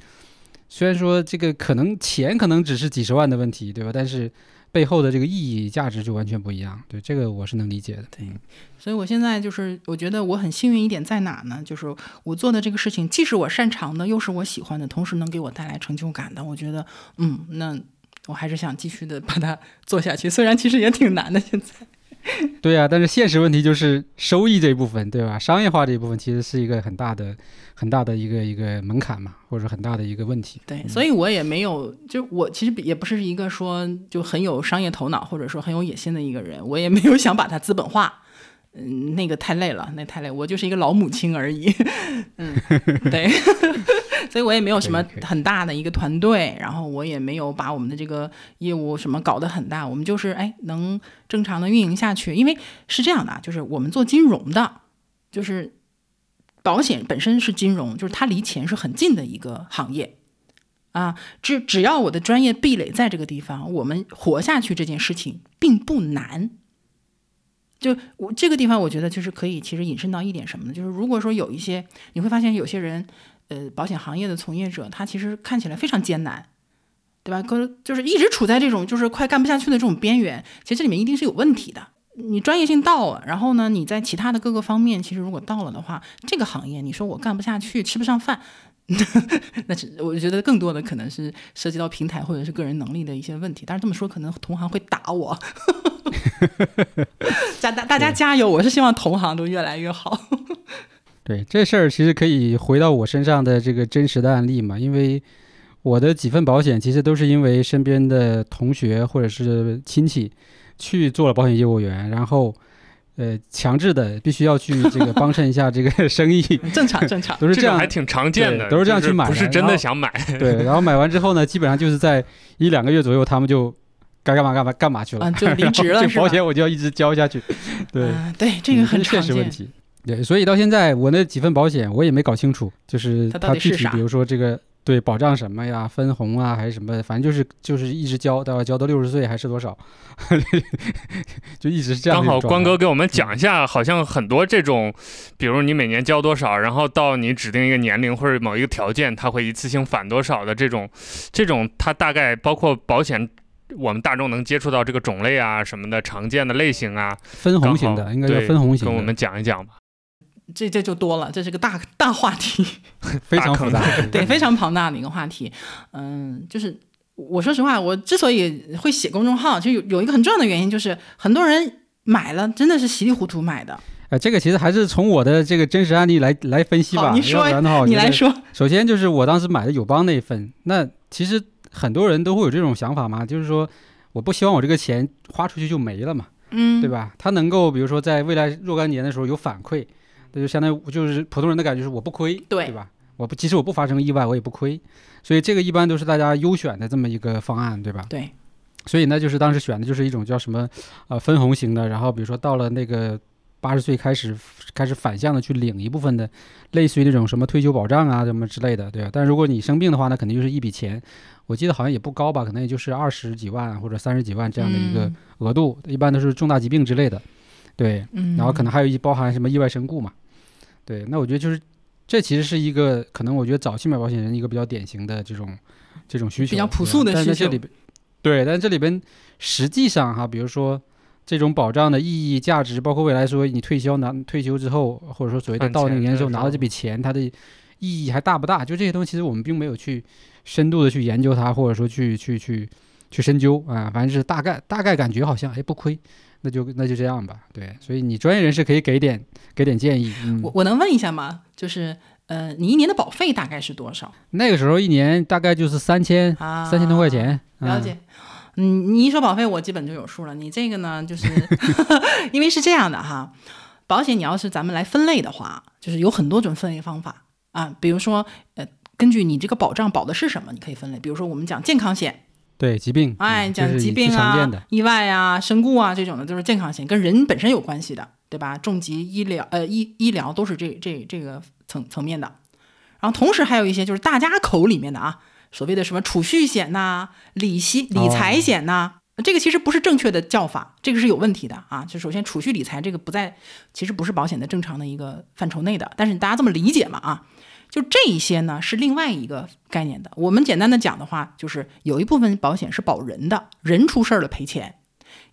S3: 虽然说这个可能钱可能只是几十万的问题，对吧？但是背后的这个意义价值就完全不一样。对这个我是能理解的。
S2: 对，所以我现在就是我觉得我很幸运一点在哪呢？就是我做的这个事情既是我擅长的，又是我喜欢的，同时能给我带来成就感的。我觉得，嗯，那我还是想继续的把它做下去。虽然其实也挺难的，现在。
S3: 对啊，但是现实问题就是收益这一部分，对吧？商业化这一部分其实是一个很大的、很大的一个一个门槛嘛，或者说很大的一个问题。
S2: 对，所以我也没有，就我其实也不是一个说就很有商业头脑或者说很有野心的一个人，我也没有想把它资本化。嗯，那个太累了，那太累，我就是一个老母亲而已。嗯，对，所以我也没有什么很大的一个团队，然后我也没有把我们的这个业务什么搞得很大，我们就是哎能正常的运营下去。因为是这样的，就是我们做金融的，就是保险本身是金融，就是它离钱是很近的一个行业啊。只只要我的专业壁垒在这个地方，我们活下去这件事情并不难。就我这个地方，我觉得就是可以，其实引申到一点什么呢？就是如果说有一些，你会发现有些人，呃，保险行业的从业者，他其实看起来非常艰难，对吧？可就是一直处在这种就是快干不下去的这种边缘。其实这里面一定是有问题的。你专业性到了，然后呢，你在其他的各个方面，其实如果到了的话，这个行业你说我干不下去，吃不上饭，那我觉得更多的可能是涉及到平台或者是个人能力的一些问题。但是这么说，可能同行会打我。大大大家加油！我是希望同行都越来越好。
S3: 对这事儿，其实可以回到我身上的这个真实的案例嘛。因为我的几份保险，其实都是因为身边的同学或者是亲戚去做了保险业务员，然后呃强制的必须要去 这个帮衬一下这个生意。
S2: 正常正常，
S3: 都是这样，
S1: 还挺常见的，
S3: 都是这样去买，
S1: 不是真的想买。
S3: 对，然后买完之后呢，基本上就是在一两个月左右，他们就。该干嘛干嘛干嘛去了，
S2: 就离职了
S3: 这保险我就要一直交下去。对
S2: 对，这个很
S3: 现实问题。对，所以到现在我那几份保险我也没搞清楚，就是
S2: 它
S3: 具体，比如说这个，对，保障什么呀？分红啊，还是什么？反正就是就是一直交，到交到六十岁还是多少，就一直是这样。
S1: 刚好关哥给我们讲一下，好像很多这种，比如你每年交多少，然后到你指定一个年龄或者某一个条件，它会一次性返多少的这种，这种它大概包括保险，我们大众能接触到这个种类啊什么的常见的类型啊，
S3: 分红型的应该叫分红型，
S1: 跟我们讲一讲吧。
S2: 这这就多了，这是个大大话题，
S3: 非常复杂，
S2: 对，非常庞大的一个话题。嗯，就是我说实话，我之所以会写公众号，就有有一个很重要的原因，就是很多人买了真的是稀里糊涂买的。
S3: 呃，这个其实还是从我的这个真实案例来来分析吧。
S2: 你说，
S3: 你
S2: 来说。
S3: 首先就是我当时买的友邦那一份，那其实很多人都会有这种想法嘛，就是说我不希望我这个钱花出去就没了嘛，
S2: 嗯，
S3: 对吧？它能够比如说在未来若干年的时候有反馈。那就相当于就是普通人的感觉是我不亏，
S2: 对
S3: 对吧？我不即使我不发生意外，我也不亏，所以这个一般都是大家优选的这么一个方案，对吧？
S2: 对。
S3: 所以呢，就是当时选的就是一种叫什么呃分红型的，然后比如说到了那个八十岁开始开始反向的去领一部分的，类似于那种什么退休保障啊什么之类的，对吧？但如果你生病的话，那肯定就是一笔钱，我记得好像也不高吧，可能也就是二十几万或者三十几万这样的一个额度，一般都是重大疾病之类的。对，然后可能还有一包含什么意外身故嘛，对，那我觉得就是这其实是一个可能我觉得早期买保险人一个比较典型的这种这种需求，
S2: 比较朴素的需求里边。
S3: 对，但这里边实际上哈，比如说这种保障的意义、价值，包括未来说你退休拿退休之后，或者说所谓的到那个年时候拿到这笔钱，它的意义还大不大？就这些东西，其实我们并没有去深度的去研究它，或者说去去去去深究啊，反正是大概大概感觉好像哎不亏。那就那就这样吧，对，所以你专业人士可以给点给点建议。
S2: 我我能问一下吗？就是呃，你一年的保费大概是多少？
S3: 那个时候一年大概就是三千三千多块钱。
S2: 了解。嗯，你一说保费，我基本就有数了。你这个呢，就是 因为是这样的哈，保险你要是咱们来分类的话，就是有很多种分类方法啊。比如说呃，根据你这个保障保的是什么，你可以分类。比如说我们讲健康险。
S3: 对疾病，
S2: 哎，讲疾病啊、意外啊、身故啊这种的都是健康险，跟人本身有关系的，对吧？重疾医疗，呃，医医疗都是这这这个层层面的。然后同时还有一些就是大家口里面的啊，所谓的什么储蓄险呐、理息理财险呐，这个其实不是正确的叫法，这个是有问题的啊。就首先储蓄理财这个不在，其实不是保险的正常的一个范畴内的，但是大家这么理解嘛啊？就这一些呢，是另外一个概念的。我们简单的讲的话，就是有一部分保险是保人的，人出事儿了赔钱；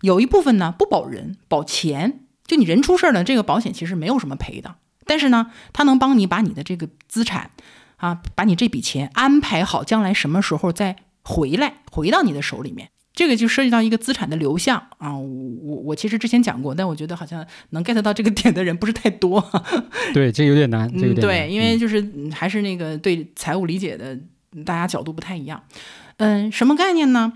S2: 有一部分呢不保人，保钱。就你人出事儿了，这个保险其实没有什么赔的，但是呢，它能帮你把你的这个资产啊，把你这笔钱安排好，将来什么时候再回来，回到你的手里面。这个就涉及到一个资产的流向啊，我我我其实之前讲过，但我觉得好像能 get 到这个点的人不是太多。
S3: 对，这有点难，这个
S2: 对，因为就是还是那个对财务理解的大家角度不太一样。嗯，什么概念呢？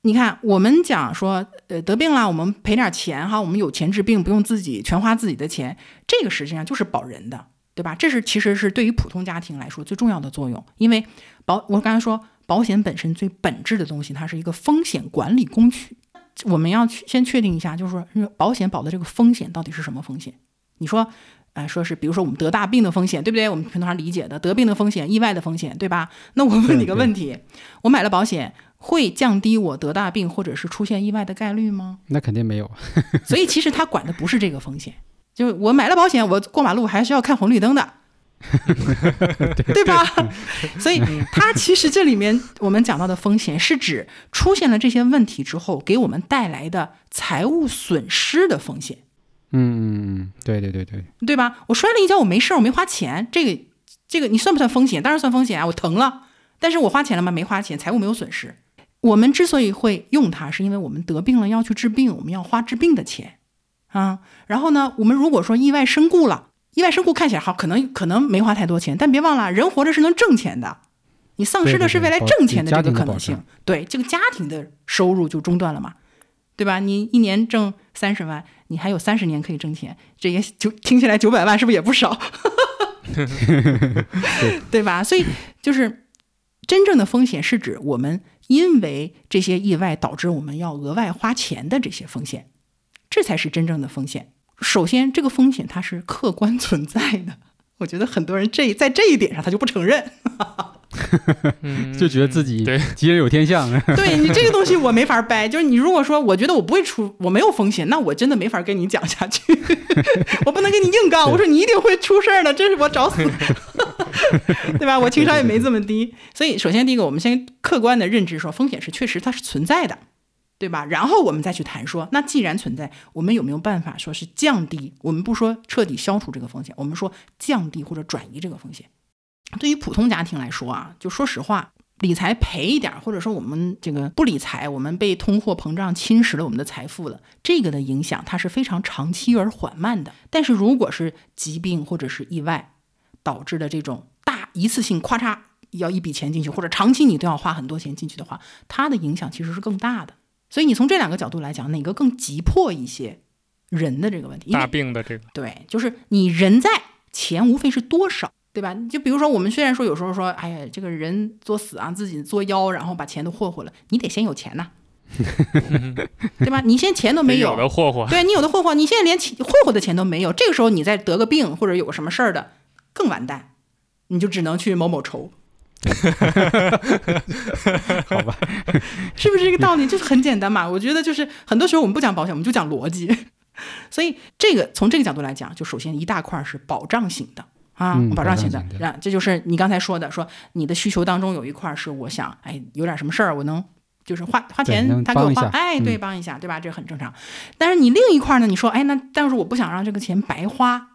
S2: 你看，我们讲说，呃，得病了，我们赔点钱哈，我们有钱治病，不用自己全花自己的钱，这个实际上就是保人的，对吧？这是其实是对于普通家庭来说最重要的作用，因为保我刚才说。保险本身最本质的东西，它是一个风险管理工具。我们要去先确定一下，就是说，保险保的这个风险到底是什么风险？你说，呃，说是比如说我们得大病的风险，对不对？我们平常理解的得病的风险、意外的风险，对吧？那我问你个问题：我买了保险，会降低我得大病或者是出现意外的概率吗？
S3: 那肯定没有。
S2: 所以其实他管的不是这个风险，就是我买了保险，我过马路还是要看红绿灯的。对吧？所以它其实这里面我们讲到的风险，是指出现了这些问题之后，给我们带来的财务损失的风险。
S3: 嗯对对对对，
S2: 对吧？我摔了一跤，我没事，我没花钱，这个这个你算不算风险？当然算风险啊！我疼了，但是我花钱了吗？没花钱，财务没有损失。我们之所以会用它，是因为我们得病了要去治病，我们要花治病的钱啊。然后呢，我们如果说意外身故了。意外身故看起来好，可能可能没花太多钱，但别忘了，人活着是能挣钱的。你丧失的是未来挣钱的这个可能性，对这个家庭的收入就中断了嘛，对吧？你一年挣三十万，你还有三十年可以挣钱，这也就听起来九百万是不是也不少？对吧？所以就是真正的风险是指我们因为这些意外导致我们要额外花钱的这些风险，这才是真正的风险。首先，这个风险它是客观存在的。我觉得很多人这在这一点上他就不承认。
S1: 嗯
S3: 就觉得自己吉人有天相。
S2: 对你这个东西我没法掰，就是你如果说我觉得我不会出，我没有风险，那我真的没法跟你讲下去，我不能跟你硬杠，我说你一定会出事儿的，这是我找死，对吧？我情商也没这么低，所以首先第一个，我们先客观的认知说风险是确实它是存在的。对吧？然后我们再去谈说，那既然存在，我们有没有办法说是降低？我们不说彻底消除这个风险，我们说降低或者转移这个风险。对于普通家庭来说啊，就说实话，理财赔一点，或者说我们这个不理财，我们被通货膨胀侵蚀了我们的财富了，这个的影响它是非常长期而缓慢的。但是如果是疾病或者是意外导致的这种大一次性咔嚓要一笔钱进去，或者长期你都要花很多钱进去的话，它的影响其实是更大的。所以你从这两个角度来讲，哪个更急迫一些？人的这个问题，
S1: 大病的这个，
S2: 对，就是你人在，钱无非是多少，对吧？就比如说我们虽然说有时候说，哎呀，这个人作死啊，自己作妖，然后把钱都霍霍了，你得先有钱呐，对吧？你现在钱都没
S1: 有有的霍霍，
S2: 对你有的霍霍，你现在连钱霍霍的钱都没有，这个时候你再得个病或者有个什么事儿的，更完蛋，你就只能去某某筹。
S3: 好吧，
S2: 是不是这个道理？就是很简单嘛。我觉得就是很多时候我们不讲保险，我们就讲逻辑。所以这个从这个角度来讲，就首先一大块是保障型的啊，
S3: 嗯
S2: 保障型的让这就是你刚才说的，说你的需求当中有一块是我想，哎，有点什么事儿我能。就是花花钱，他给我花，
S3: 帮
S2: 哎，对，
S3: 嗯
S2: 帮一下，对吧？这很正常。但是你另一块呢？你说，哎，那但是我不想让这个钱白花，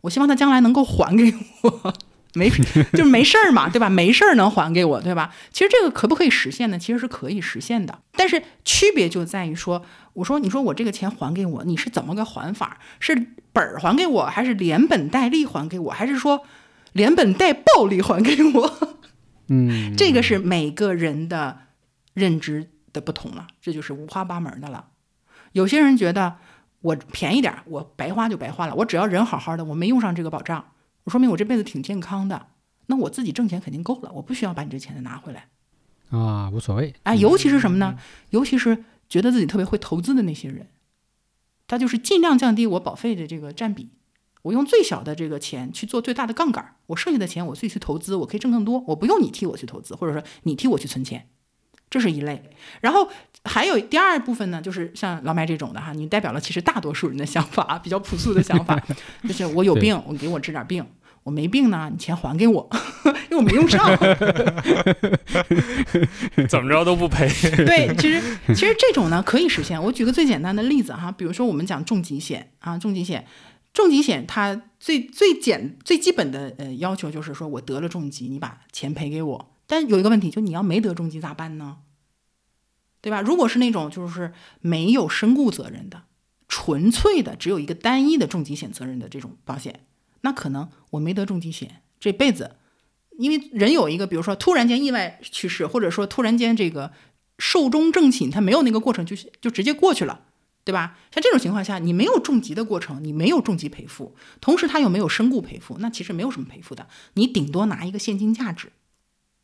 S2: 我希望他将来能够还给我，没 就没事儿嘛，对吧？没事儿能还给我，对吧？其实这个可不可以实现呢？其实是可以实现的，但是区别就在于说，我说你说我这个钱还给我，你是怎么个还法？是本儿还给我，还是连本带利还给我，还是说连本带暴利还给我？
S3: 嗯，
S2: 这个是每个人的认知的不同了，这就是五花八门的了。有些人觉得我便宜点儿，我白花就白花了，我只要人好好的，我没用上这个保障，我说明我这辈子挺健康的，那我自己挣钱肯定够了，我不需要把你这钱再拿回来。
S3: 啊，无所谓。
S2: 啊，尤其是什么呢？尤其是觉得自己特别会投资的那些人，他就是尽量降低我保费的这个占比，我用最小的这个钱去做最大的杠杆儿，我剩下的钱我自己去投资，我可以挣更多，我不用你替我去投资，或者说你替我去存钱，这是一类。然后还有第二部分呢，就是像老麦这种的哈，你代表了其实大多数人的想法，比较朴素的想法，就是我有病，我给我治点病。我没病呢，你钱还给我，因为我没用上。
S1: 怎么着都不赔。
S2: 对，其实其实这种呢可以实现。我举个最简单的例子哈，比如说我们讲重疾险啊，重疾险，重疾险它最最简最基本的呃要求就是说我得了重疾，你把钱赔给我。但有一个问题，就你要没得重疾咋办呢？对吧？如果是那种就是没有身故责任的，纯粹的只有一个单一的重疾险责任的这种保险，那可能我没得重疾险，这辈子，因为人有一个，比如说突然间意外去世，或者说突然间这个寿终正寝，他没有那个过程就就直接过去了，对吧？像这种情况下，你没有重疾的过程，你没有重疾赔付，同时他又没有身故赔付，那其实没有什么赔付的，你顶多拿一个现金价值。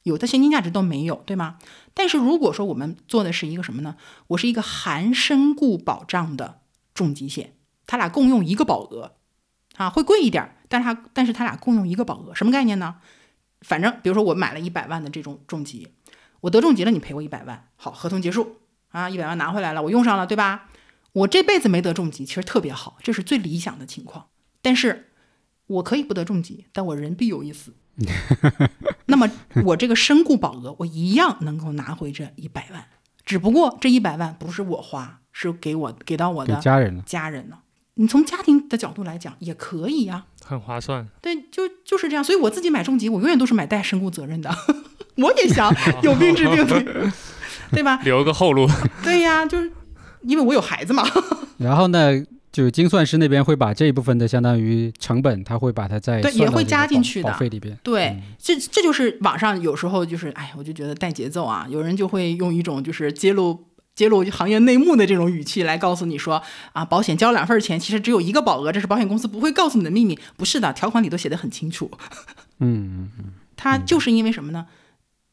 S2: 有的现金价值都没有，对吗？但是如果说我们做的是一个什么呢？我是一个含身故保障的重疾险，它俩共用一个保额，啊，会贵一点儿，但是它但是他俩共用一个保额，什么概念呢？反正比如说我买了一百万的这种重疾，我得重疾了，你赔我一百万，好，合同结束啊，一百万拿回来了，我用上了，对吧？我这辈子没得重疾，其实特别好，这是最理想的情况。但是我可以不得重疾，但我人必有一死。那么我这个身故保额，我一样能够拿回这一百万，只不过这一百万不是我花，是给我给到我的
S3: 家人了。
S2: 家人呢。你从家庭的角度来讲也可以呀、
S1: 很划算，
S2: 对，就就是这样。所以我自己买重疾，我永远都是买带身故责任的，我也想有病治病，对吧？
S1: 留个后路。
S2: 对呀，就是因为我有孩子嘛。
S3: 然后呢，就精算师那边会把这一部分的相当于成本，他会把它在
S2: 对也会加进去的
S3: 保费里边。
S2: 对
S3: 嗯，
S2: 这这就是网上有时候就是，哎，我就觉得带节奏啊，有人就会用一种就是揭露揭露行业内幕的这种语气来告诉你说啊，保险交两份钱，其实只有一个保额，这是保险公司不会告诉你的秘密。不是的，条款里都写的很清楚。
S3: 嗯嗯嗯
S2: 它就是因为什么呢？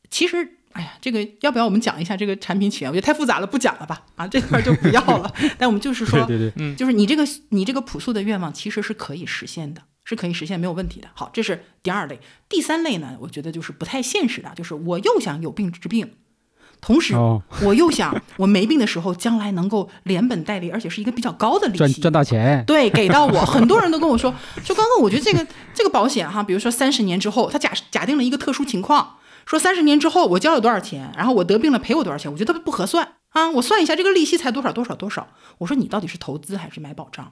S2: 其实，哎呀，这个要不要我们讲一下这个产品起源？我觉得太复杂了，不讲了吧？啊，这块儿就不要了。但我们就是
S3: 嗯，
S2: 说，
S3: 对对对，
S2: 就是你这个你这个朴素的愿望其实是可以实现的，是可以实现没有问题的。好，这是第二类。第三类呢，我觉得就是不太现实的，就是我又想有病治病，同时
S3: 哦，
S2: 我又想 我没病的时候将来能够连本带利，而且是一个比较高的利息。
S3: 赚赚大钱，
S2: 对，给到我，很多人都跟我说，就刚刚我觉得这个这个保险哈，比如说三十年之后，他假假定了一个特殊情况，说三十年之后我交了多少钱，然后我得病了赔我多少钱，我觉得不合算啊，我算一下这个利息才多少多少多少，我说你到底是投资还是买保障，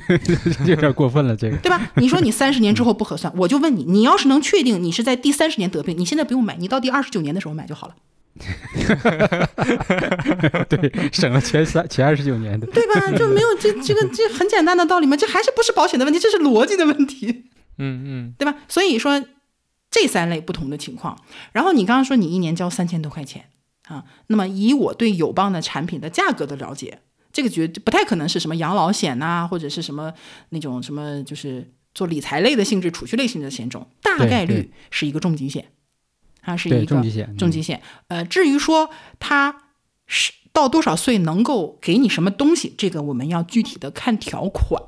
S3: 有点过分了，这个。
S2: 对吧？你说你三十年之后不合算，我就问你，你要是能确定你是在第三十年得病，你现在不用买，你到第二十九年的时候买就好了，
S3: 对，省了前三前二十九年的。
S2: 对吧？就没有这这个 这很简单的道理吗？这还是不是保险的问题，这是逻辑的问题。
S1: 嗯嗯
S2: 对吧？所以说这三类不同的情况，然后你刚刚说你一年交三千多块钱啊，那么以我对友邦的产品的价格的了解，这个绝不太可能是什么养老险呐、或者是什么那种什么就是做理财类的性质、储蓄类性质的险种，大概率是一个重疾险，它是，一个
S3: 重疾险，
S2: 重疾险。呃，至于说它是到多少岁能够给你什么东西，这个我们要具体的看条款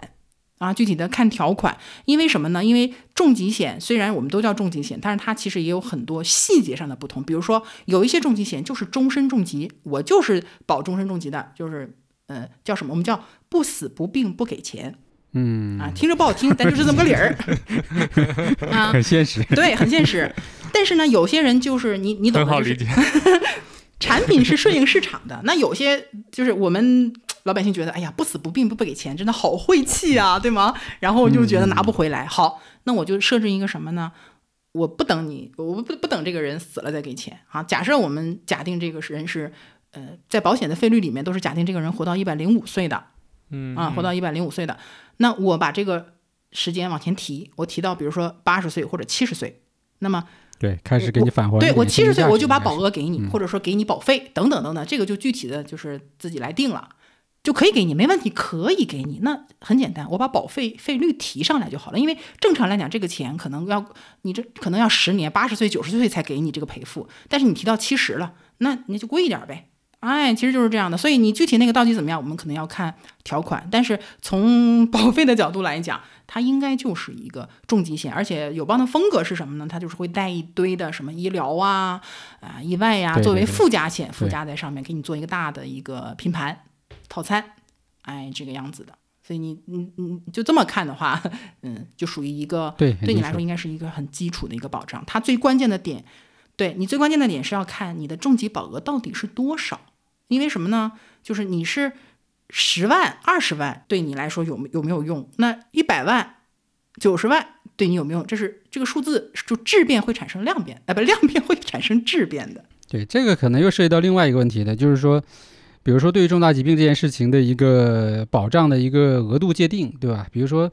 S2: 啊，具体的看条款。因为什么呢？因为重疾险虽然我们都叫重疾险，但是它其实也有很多细节上的不同。比如说，有一些重疾险就是终身重疾，我就是保终身重疾的，就是呃叫什么？我们叫不死不病不给钱
S3: 嗯，
S2: 啊，听着不好听，但就是这么个理儿 啊。
S3: 很现实。
S2: 对，很现实。但是呢，有些人就是你你懂的，就是
S1: 很好理解。
S2: 产品是顺应市场的。那有些就是我们老百姓觉得，哎呀，不死不病不不给钱，真的好晦气啊，对吗？然后就觉得拿不回来。好，那我就设置一个什么呢？我不等你，我不不等这个人死了再给钱啊。假设我们假定这个人是，呃，在保险的费率里面都是假定这个人活到一百零五岁的，
S1: 嗯
S2: 啊，活到一百零五岁的，那我把这个时间往前提，我提到比如说八十岁或者七十岁，那么
S3: 对，开始给你返还
S2: 对我七十岁我就把保额给你，
S3: 嗯
S2: 或者说给你保费等等等等，这个就具体的就是自己来定了，就可以给你，没问题，可以给你。那很简单，我把保费费率提上来就好了。因为正常来讲，这个钱可能要你这可能要十年，八十岁、九十岁才给你这个赔付，但是你提到七十了，那你就贵一点呗。哎，其实就是这样的，所以你具体那个到底怎么样，我们可能要看条款。但是从 保费的角度来讲，它应该就是一个重疾险，而且友邦的风格是什么呢？它就是会带一堆的什么医疗啊、啊、意外呀、作为附加险附加在上面，给你做一个大的一个拼盘套餐，哎，这个样子的。所以你你你就这么看的话，嗯，就属于一个
S3: 对
S2: 对你来说应该是一个很基础的一个保障。它最关键的点，对你最关键的点是要看你的重疾保额到底是多少，因为什么呢？就是你是十万、二十万，对你来说有没有没有用？那一百万、九十万对你有没有用？这是这个数字就质变会产生量变，哎，不，量变会产生质变的。
S3: 对，这个可能又涉及到另外一个问题的，就是说，比如说对于重大疾病这件事情的一个保障的一个额度界定，对吧？比如说，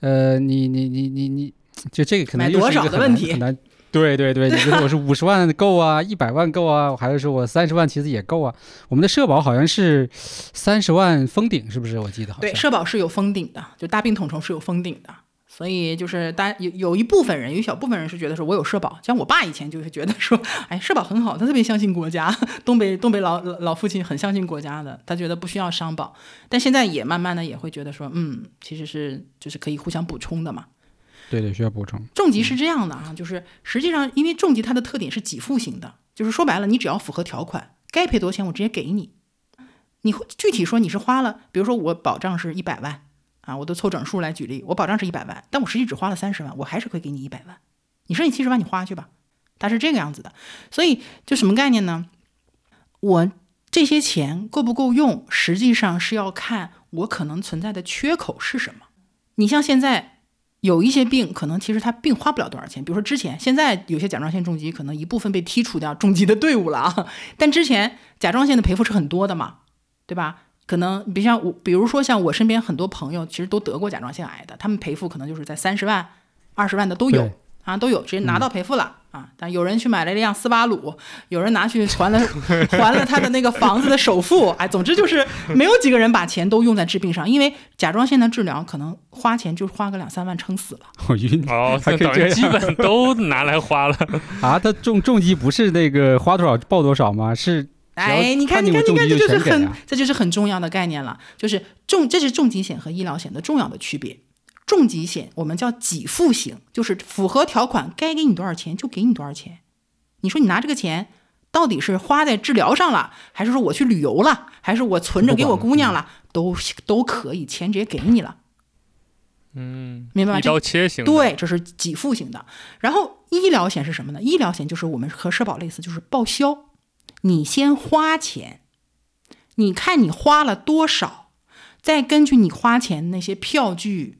S3: 呃，你你你你你，就这个可能
S2: 多
S3: 又是一个很
S2: 少的问题
S3: 难很难。对对对，你觉得我是五十万够啊，一百万够啊，还是说我三十万其实也够啊？我们的社保好像是三十万封顶，是不是？我记得好像
S2: 对，社保是有封顶的，就大病统筹是有封顶的。所以就是大家有有一部分人，有一小部分人是觉得说我有社保，像我爸以前就是觉得说，哎，社保很好，他特别相信国家。东北东北老老父亲很相信国家的，他觉得不需要商保，但现在也慢慢的也会觉得说，嗯，其实是就是可以互相补充的嘛。
S3: 对对，需要补充。
S2: 重疾是这样的啊，就是实际上因为重疾它的特点是给付型的，就是说白了，你只要符合条款，该赔多少钱我直接给你。你会具体说你是花了，比如说我保障是一百万啊，我都凑整数来举例，我保障是一百万，但我实际只花了三十万，我还是会给你一百万。你剩下七十万你花去吧，它是这个样子的。所以就什么概念呢？我这些钱够不够用，实际上是要看我可能存在的缺口是什么。你像现在。有一些病可能其实它病花不了多少钱，比如说之前，现在有些甲状腺重疾可能一部分被剔除掉重疾的队伍了啊，但之前甲状腺的赔付是很多的嘛，对吧？可能比如像我，比如说像我身边很多朋友其实都得过甲状腺癌的，他们赔付可能就是在三十万、二十万的都有啊，都有，直接拿到赔付了、啊。但有人去买了一辆斯巴鲁，有人拿去还了 还了他的那个房子的首付，哎，总之就是没有几个人把钱都用在治病上，因为甲状腺的治疗可能花钱就花个两三万撑死了。
S3: 我晕
S1: 哦，
S3: 还可以这
S1: 基本都拿来花了。
S3: 啊！他重重疾不是那个花多少报多少吗？是
S2: 哎，你看，你看，你看，这
S3: 就是全给啊，
S2: 这就是很重要的概念了，就是重，这是重疾险和医疗险的重要的区别。重疾险我们叫给付型，就是符合条款，该给你多少钱就给你多少钱。你说你拿这个钱到底是花在治疗上了，还是说我去旅游了，还是我存着给我姑娘了，都都可以，钱直接给你了。
S1: 嗯，
S2: 明白吗？
S1: 一刀切型。
S2: 对，这是给付型的。然后医疗险是什么呢？医疗险就是我们和社保类似，就是报销。你先花钱，你看你花了多少，再根据你花钱那些票据、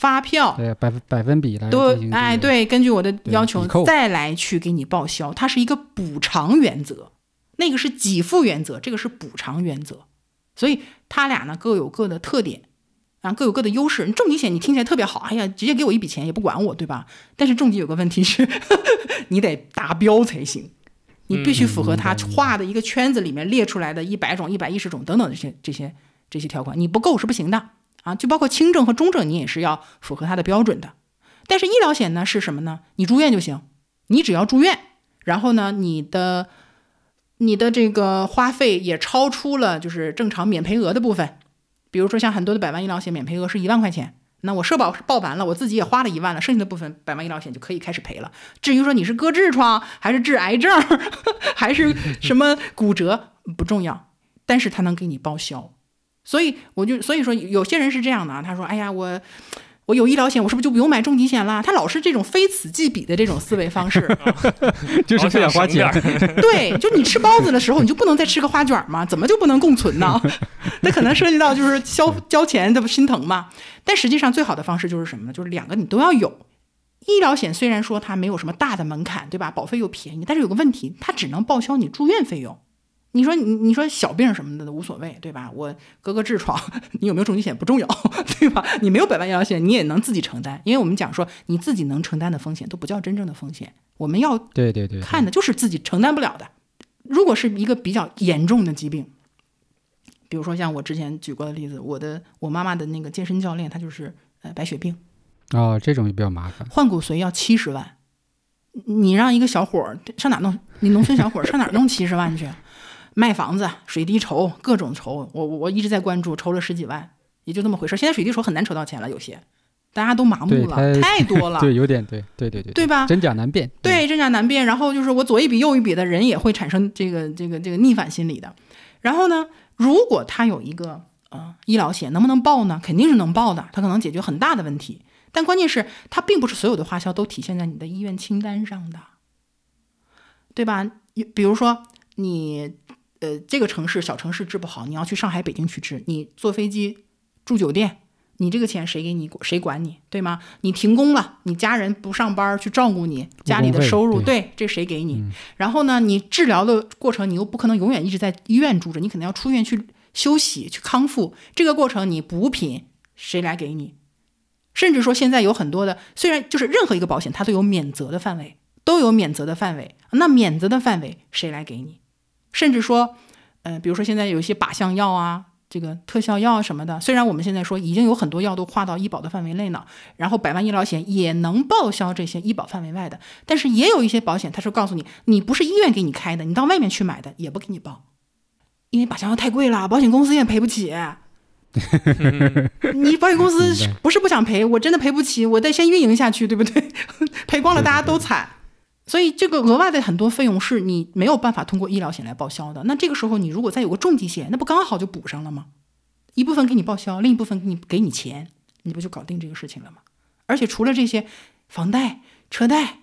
S2: 发票，
S3: 对百分百分比来进
S2: 对，哎，对，根据我的要求再来去给你报销，它是一个补偿原则，那个是给付原则，这个是补偿原则，所以它俩呢各有各的特点，啊，各有各的优势。重疾险你听起来特别好，哎呀，直接给我一笔钱也不管我，对吧？但是重疾有个问题是，你得达标才行，你必须符合他画的一个圈子里面列出来的一百种、一百一十种等等这些这些这些条款，你不够是不行的啊！就包括轻症和中症，你也是要符合它的标准的。但是医疗险呢是什么呢？你住院就行，你只要住院，然后呢，你的你的这个花费也超出了就是正常免赔额的部分，比如说像很多的百万医疗险免赔额是一万块钱，那我社保是报完了，我自己也花了一万了，剩下的部分百万医疗险就可以开始赔了。至于说你是割痔疮还是治癌症，还是什么骨折不重要，但是它能给你报销。所以我就所以说有些人是这样的啊，他说：“哎呀，我我有医疗险，我是不是就不用买重疾险啦？”他老是这种非此即彼的这种思维方式。
S3: 就是不想花钱
S2: 对，就你吃包子的时候，你就不能再吃个花卷吗？怎么就不能共存呢？那可能涉及到就是交交钱，这不心疼吗？但实际上最好的方式就是什么呢？就是两个你都要有。医疗险虽然说它没有什么大的门槛，对吧？保费又便宜，但是有个问题，它只能报销你住院费用。你说你你说小病什么的都无所谓，对吧？我割个痔疮，你有没有重疾险不重要，对吧？你没有百万医疗险，你也能自己承担，因为我们讲说你自己能承担的风险都不叫真正的风险，我们要
S3: 对对对，
S2: 看的就是自己承担不了的。如果是一个比较严重的疾病，比如说像我之前举过的例子，我的我妈妈的那个健身教练，他就是呃白血病，
S3: 哦，这种就比较麻烦。
S2: 换骨髓要七十万，你让一个小伙儿上哪弄？你农村小伙儿上哪儿弄七十万去？卖房子、水滴筹，各种筹，我我我一直在关注，筹了十几万，也就那么回事儿。现在水滴筹很难筹到钱了，有些大家都麻木了，太多了。
S3: 对，有点对对对对
S2: 对吧
S3: 真假难辨。
S2: 对，真假难辨。然后就是我左一笔右一笔的人也会产生这个这个这个逆反心理的。然后呢，如果他有一个呃医疗险，能不能报呢？肯定是能报的，他可能解决很大的问题。但关键是它并不是所有的花销都体现在你的医院清单上的，对吧？比如说你呃这个城市小城市治不好，你要去上海、北京去治，你坐飞机住酒店。你这个钱谁给你？谁管你，对吗？你停工了，你家人不上班去照顾你，家里的收入，对，这谁给你？然后呢，你治疗的过程，你又不可能永远一直在医院住着，你可能要出院去休息、去康复。这个过程，你补品谁来给你？甚至说，现在有很多的，虽然就是任何一个保险，它都有免责的范围，都有免责的范围。那免责的范围谁来给你？甚至说，呃，比如说现在有一些靶向药啊，这个特效药什么的，虽然我们现在说已经有很多药都划到医保的范围内呢，然后百万医疗险也能报销这些医保范围外的，但是也有一些保险，它是告诉你，你不是医院给你开的，你到外面去买的也不给你报，因为靶向药太贵了，保险公司也赔不起。你保险公司 不是不想赔，我真的赔不起，我得先运营下去，对不对？赔光了大家都惨。所以这个额外的很多费用是你没有办法通过医疗险来报销的。那这个时候你如果再有个重疾险，那不刚好就补上了吗？一部分给你报销，另一部分给你给你钱，你不就搞定这个事情了吗？而且除了这些，房贷、车贷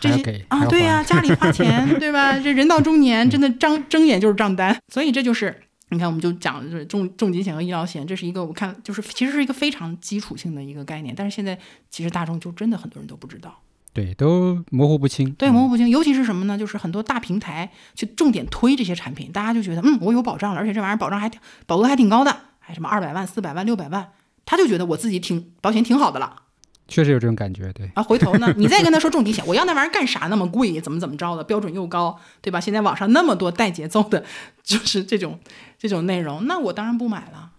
S2: 这些啊，对呀、
S3: 还
S2: 家里花钱，对吧？这人到中年，真的张睁眼就是账单。所以这就是你看，我们就讲就是重重疾险和医疗险，这是一个我看就是其实是一个非常基础性的一个概念，但是现在其实大众就真的很多人都不知道。
S3: 对，都模糊不清。
S2: 对，模糊不清，尤其是什么呢？就是很多大平台去重点推这些产品，大家就觉得，嗯，我有保障了，而且这玩意儿保障还挺保额还挺高的，还什么二百万、四百万、六百万，他就觉得我自己挺保险挺好的了。
S3: 确实有这种感觉。对，
S2: 啊，回头呢，你再跟他说重疾险，我要那玩意儿干啥？那么贵，怎么怎么着的？标准又高，对吧？现在网上那么多带节奏的，就是这种这种内容，那我当然不买了。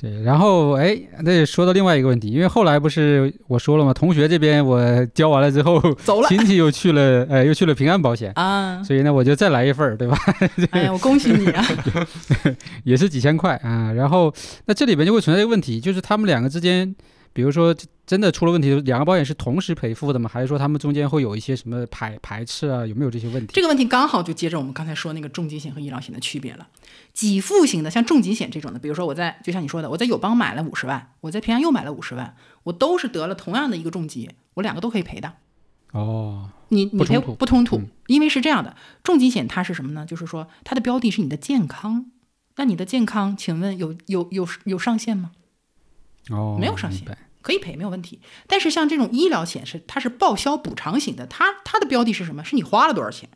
S3: 对，然后哎，那说到另外一个问题，因为后来不是我说了吗？同学这边我交完了之后，
S2: 走了
S3: 亲戚又去了，哎，又去了平安保险，
S2: 啊！
S3: 所以呢，我就再来一份儿，对吧？
S2: 哎呀，我恭喜你啊！
S3: 也是几千块啊。然后那这里边就会存在一个问题，就是他们两个之间，比如说真的出了问题，两个保险是同时赔付的吗？还是说他们中间会有一些什么排排斥啊？有没有这些问题？
S2: 这个问题刚好就接着我们刚才说那个重疾险和医疗险的区别了。给付型的，像重疾险这种的，比如说我在就像你说的，我在友邦买了五十万，我在平安又买了五十万，我都是得了同样的一个重疾，我两个都可以赔的。
S3: 哦，
S2: 你你赔
S3: 不冲突
S2: 因为是这样的，重疾险它是什么呢？就是说它的标的是你的健康，那你的健康，请问有有有有上限吗？
S3: 哦，
S2: 没有上限可以赔没有问题。但是像这种医疗险是它是报销补偿型的，它它的标的是什么？是你花了多少钱？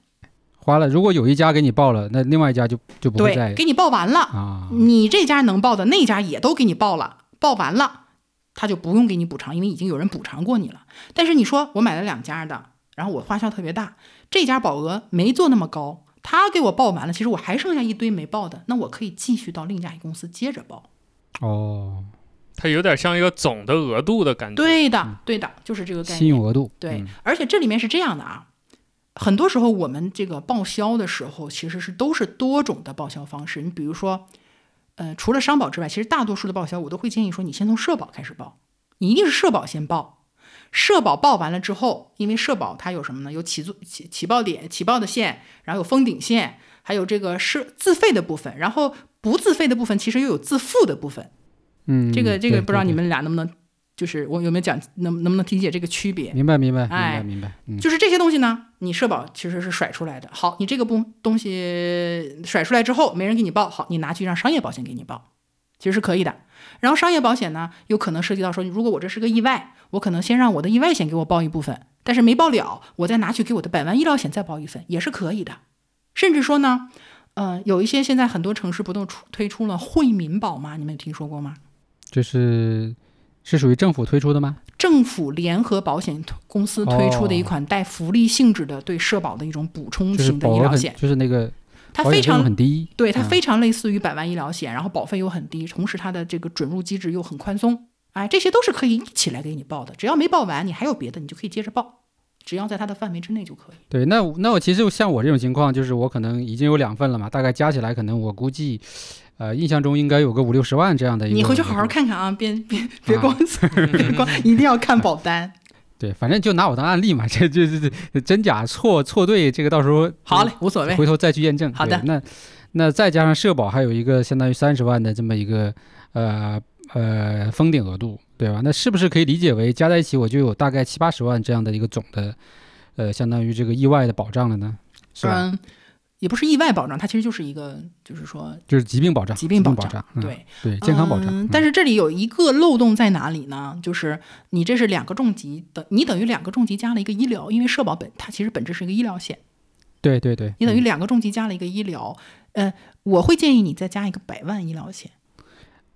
S3: 花了，如果有一家给你报了，那另外一家就就不会
S2: 给你报完了，
S3: 啊。
S2: 你这家能报的，那家也都给你报了，报完了，他就不用给你补偿，因为已经有人补偿过你了。但是你说我买了两家的，然后我花销特别大，这家保额没做那么高，他给我报完了，其实我还剩下一堆没报的，那我可以继续到另一家公司接着报。
S3: 哦，
S1: 它有点像一个总的额度的感觉。
S2: 对的，对的，就是这个概念。
S3: 信用额度
S2: 对，
S3: 嗯
S2: 而且这里面是这样的啊，很多时候我们这个报销的时候，其实是都是多种的报销方式。你比如说，呃，除了商保之外，其实大多数的报销我都会建议说，你先从社保开始报，你一定是社保先报。社保报完了之后，因为社保它有什么呢？有起作起起报点、起报的线，然后有封顶线，还有这个是自费的部分，然后不自费的部分其实又有自付的部分。
S3: 嗯，
S2: 这个这个不知道你们俩能不能，就是我有没有讲能能不能理解这个区别？
S3: 明白明白明
S2: 哎
S3: 白明白，嗯，
S2: 就是这些东西呢，你社保其实是甩出来的。好，你这个不东西甩出来之后，没人给你报，好，你拿去让商业保险给你报，其实是可以的。然后商业保险呢，有可能涉及到说，如果我这是个意外，我可能先让我的意外险给我报一部分，但是没报了，我再拿去给我的百万医疗险再报一份，也是可以的。甚至说呢，呃，有一些现在很多城市不都出推出了惠民保吗？你们有听说过吗？
S3: 这是是属于政府推出的吗？
S2: 政府联合保险公司推出的一款带福利性质的对社保的一种补充型的医疗险，
S3: 就是那个
S2: 它非常
S3: 很低，
S2: 对它
S3: 嗯
S2: 非常类似于百万医疗险，然后保费又很低，同时它的这个准入机制又很宽松，哎，这些都是可以一起来给你报的。只要没报完，你还有别的，你就可以接着报，只要在它的范围之内就可以。
S3: 对，那那我其实像我这种情况，就是我可能已经有两份了嘛，大概加起来可能我估计，呃，印象中应该有个五六十万这样的一个。
S2: 你回去好好。看看啊，别 别别光、别光，一定要看保单。
S3: 对，反正就拿我当案例嘛，这这这这真假错错对，这个到时候
S2: 好嘞，无所谓。
S3: 回头再去验证。
S2: 好的
S3: 那那再加上社保还有一个相当于三十万的这么一个呃呃封顶额度，对吧？那是不是可以理解为加在一起我就有大概七八十万这样的一个总的呃相当于这个意外的保障了呢？是吧？
S2: 嗯，也不是意外保障，它其实就是一个，就是说
S3: 就是疾病保障，
S2: 疾病保
S3: 保障，嗯、
S2: 对。
S3: 对健康保障。
S2: 但是这里有一个漏洞在哪里呢？就是你这是两个重疾的，你等于两个重疾加了一个医疗，因为社保本它其实本质是一个医疗险，
S3: 对对对，
S2: 你等于
S3: 嗯
S2: 两个重疾加了一个医疗。呃，我会建议你再加一个百万医疗险。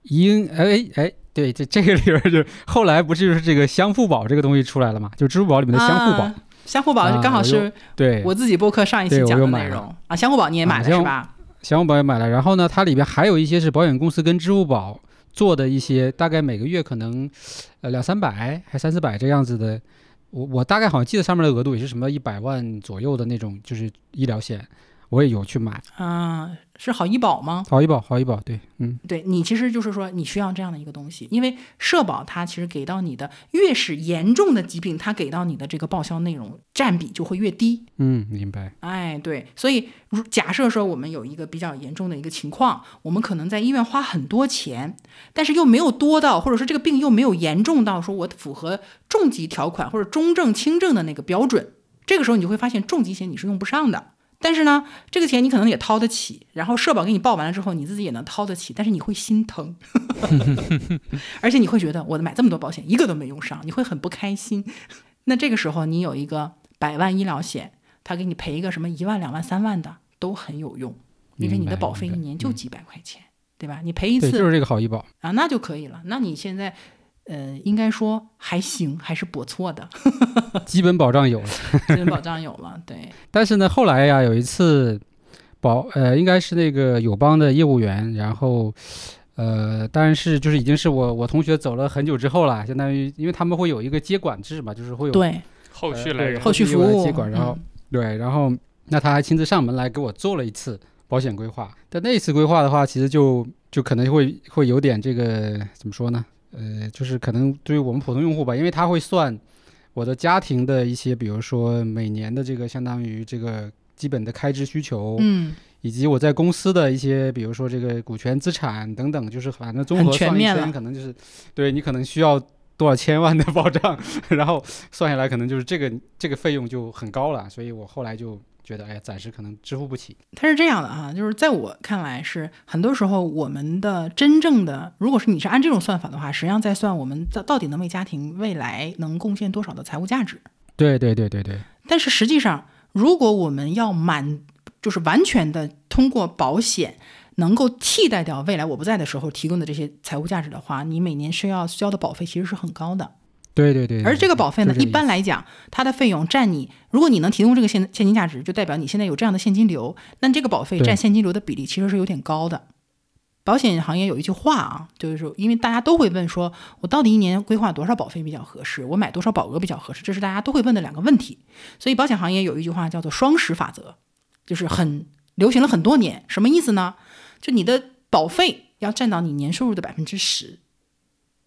S3: 应哎哎，对，这这个里边儿就后来不是就是这个相互保这个东西出来了嘛？就支付宝里面的相互保，
S2: 啊相互保
S3: 啊我
S2: 刚好是
S3: 对，
S2: 我自己播客上一期讲的内容啊。相互宝你也买了
S3: 啊
S2: 是吧？
S3: 相互宝也买了，然后呢，它里边还有一些是保险公司跟支付宝做的一些，大概每个月可能呃两三百还三四百这样子的，我我大概好像记得上面的额度也是什么一百万左右的那种，就是医疗险，我也有去买，
S2: 啊，是好医保吗？
S3: 好医保，好医保，对，嗯，
S2: 对你其实就是说你需要这样的一个东西，因为社保它其实给到你的越是严重的疾病，它给到你的这个报销内容占比就会越低。
S3: 嗯，明白，
S2: 哎，对，所以如假设说我们有一个比较严重的一个情况，我们可能在医院花很多钱，但是又没有多到，或者说这个病又没有严重到说我符合重疾条款或者中症、轻症的那个标准，这个时候你就会发现重疾险你是用不上的。但是呢，这个钱你可能也掏得起，然后社保给你报完了之后，你自己也能掏得起，但是你会心疼，而且你会觉得我买这么多保险一个都没用上，你会很不开心。那这个时候你有一个百万医疗险，他给你赔一个什么一万、两万、三万的都很有用，因为你的保费一年就几百块钱，对吧？你赔一，次
S3: 就是这个好医保，
S2: 啊，那就可以了。那你现在，呃，应该说还行，还是不错的，
S3: 基本保障有了。
S2: 基本保障有了。对，
S3: 但是呢，后来呀，有一次保呃，应该是那个友邦的业务员，然后呃，但是就是已经是我我同学走了很久之后了，相当于因为他们会有一个接管制嘛，就是会有
S2: 对
S1: 后续来人
S2: 后续服务
S3: 接管，然后
S2: 嗯
S3: 对，然后那他还亲自上门来给我做了一次保险规划。但那一次规划的话，其实就就可能会会有点这个怎么说呢？呃，就是可能对于我们普通用户吧，因为他会算我的家庭的一些，比如说每年的这个相当于这个基本的开支需求，
S2: 嗯，
S3: 以及我在公司的一些，比如说这个股权资产等等，就是反正综合算一圈，
S2: 全面了
S3: 可能就是对你可能需要多少千万的保障，然后算下来可能就是这个这个费用就很高了，所以我后来就觉得，哎呀，暂时可能支付不起。
S2: 它是这样的啊，就是在我看来是很多时候我们的真正的，如果是你是按这种算法的话，实际上在算我们到到底能为家庭未来能贡献多少的财务价值。
S3: 对对对对对，
S2: 但是实际上，如果我们要满，就是完全的通过保险能够替代掉未来我不在的时候提供的这些财务价值的话，你每年需要交的保费其实是很高的。
S3: 对对对。
S2: 而这个保费呢，一般来讲，它的费用占你，如果你能提供这个现现金价值，就代表你现在有这样的现金流，那这个保费占现金流的比例其实是有点高的。保险行业有一句话啊，就是说，因为大家都会问说，我到底一年规划多少保费比较合适？我买多少保额比较合适？这是大家都会问的两个问题。所以保险行业有一句话叫做“双十法则”，就是很流行了很多年。什么意思呢？就你的保费要占到你年收入的百分之十，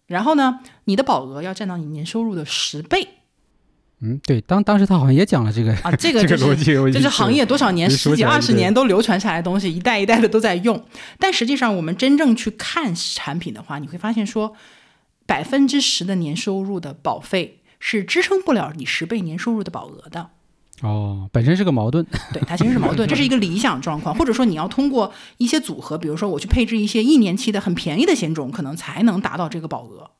S2: 然后呢，你的保额要占到你年收入的十倍
S3: 嗯，对，当当时他好像也讲了这个
S2: 啊！这个
S3: 这
S2: 就是
S3: 个逻辑，我已经
S2: 这是行业多少年、十几二十年都流传下来的东西，一代一代的都在用。但实际上，我们真正去看产品的话，你会发现说，百分之十的年收入的保费是支撑不了你十倍年收入的保额的。
S3: 哦，本身是个矛盾。
S2: 对，它其实是矛盾，这是一个理想状况，或者说你要通过一些组合，比如说我去配置一些一年期的很便宜的险种，可能才能达到这个保额。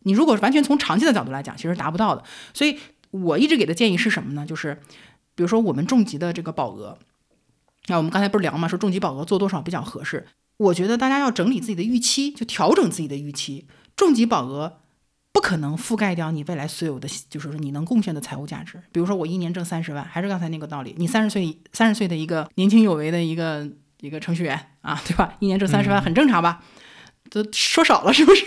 S2: 你如果完全从长期的角度来讲，其实达不到的。所以我一直给的建议是什么呢？就是比如说我们重疾的这个保额，那我们刚才不是聊嘛，说重疾保额做多少比较合适？我觉得大家要整理自己的预期，就调整自己的预期。重疾保额不可能覆盖掉你未来所有的，就是说你能贡献的财务价值。比如说我一年挣三十万，还是刚才那个道理，你三十岁三十岁的一个年轻有为的一个一个程序员啊，对吧？一年挣三十万很正常吧？都说少了是不是？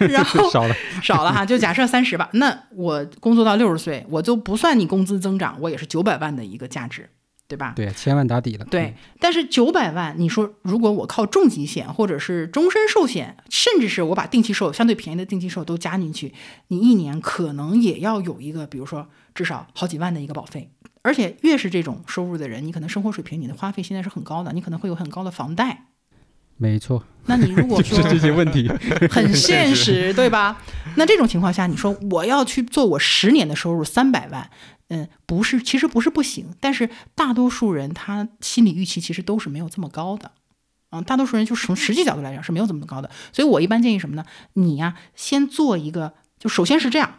S2: 然后
S3: 少了，
S2: 少了哈，就假设三十吧。那我工作到六十岁，我就不算你工资增长，我也是九百万的一个价值，对吧？
S3: 对，千万打底了。
S2: 对，但是九百万，你说如果我靠重疾险或者是终身寿险，甚至是我把定期寿相对便宜的定期寿都加进去，你一年可能也要有一个，比如说至少好几万的一个保费。而且越是这种收入的人，你可能生活水平、你的花费现在是很高的，你可能会有很高的房贷。
S3: 没错，
S2: 那你如果 说
S3: 这些问题。
S2: 很现实，对吧？那这种情况下，你说我要去做我十年的收入三百万，嗯，不是，其实不是不行，但是大多数人他心理预期其实都是没有这么高的，嗯，大多数人就从实际角度来讲是没有这么高的，所以我一般建议什么呢？你呀，先做一个，就首先是这样，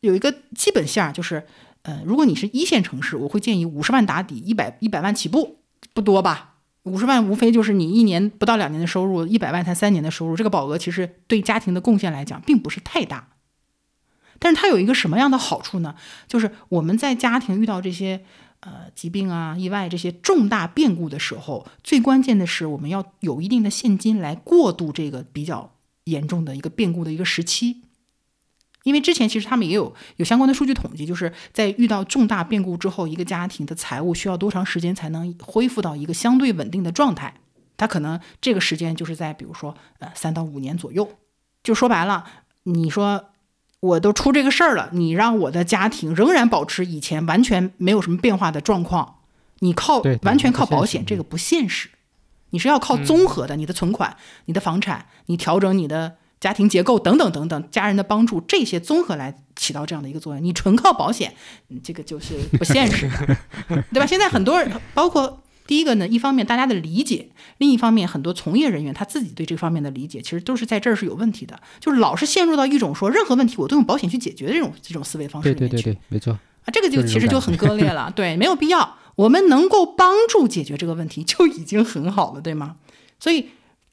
S2: 有一个基本线，就是，呃，如果你是一线城市，我会建议五十万打底，一百一百万起步，不多吧？五十万无非就是你一年不到两年的收入，一百万才三年的收入，这个保额其实对家庭的贡献来讲并不是太大。但是它有一个什么样的好处呢？就是我们在家庭遇到这些呃疾病啊、意外这些重大变故的时候，最关键的是我们要有一定的现金来过渡这个比较严重的一个变故的一个时期。因为之前其实他们也有有相关的数据统计，就是在遇到重大变故之后，一个家庭的财务需要多长时间才能恢复到一个相对稳定的状态？它可能这个时间就是在比如说呃三到五年左右。就说白了，你说我都出这个事儿了，你让我的家庭仍然保持以前完全没有什么变化的状况，你靠完全靠保险，这个不现实。你是要靠综合的，你的存款、你的房产，你调整你的家庭结构等等等等，家人的帮助，这些综合来起到这样的一个作用。你纯靠保险，嗯这个就是不现实的，对吧？现在很多人，包括第一个呢，一方面大家的理解，另一方面很多从业人员他自己对这方面的理解，其实都是在这儿是有问题的，就是老是陷入到一种说任何问题我都用保险去解决的这种这种思维方式里面去。
S3: 对对对对，没错。
S2: 啊，这个就其实就很割裂了，对，没有必要。我们能够帮助解决这个问题就已经很好了，对吗？所以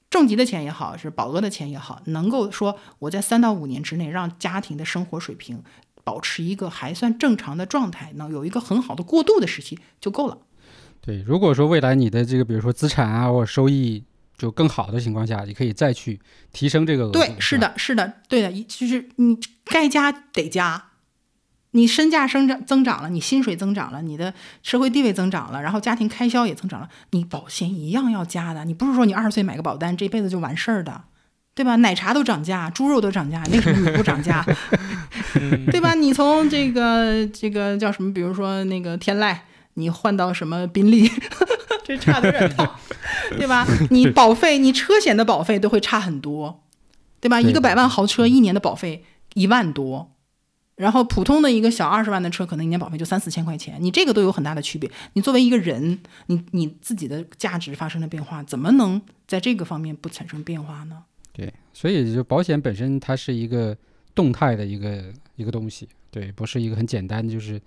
S2: 重疾的钱也好，是保额的钱也好，能够说我在三到五年之内让家庭的生活水平保持一个还算正常的状态，能有一个很好的过渡的时期就够了。
S3: 对，如果说未来你的这个，比如说资产啊或者收益就更好的情况下，你可以再去提升这个额度。
S2: 对，是，的，是的，对的，就是你该加得加，你身价生长增长了，你薪水增长了，你的社会地位增长了，然后家庭开销也增长了，你保险一样要加的。你不是说你二十岁买个保单这辈子就完事儿的，对吧？奶茶都涨价，猪肉都涨价，为什么你不涨价？
S1: 嗯
S2: 对吧？你从这个这个叫什么，比如说那个天籁，你换到什么宾利，这差的有点大，对吧？你保费，你车险的保费都会差很多，对吧？
S3: 对
S2: 一个百万豪车一年的保费一万多，然后普通的一个小二十万的车，可能一年保费就三四千块钱，你这个都有很大的区别。你作为一个人，你你自己的价值发生了变化，怎么能在这个方面不产生变化呢？
S3: 对，所以就保险本身它是一个动态的一个一个东西，对，不是一个很简单就是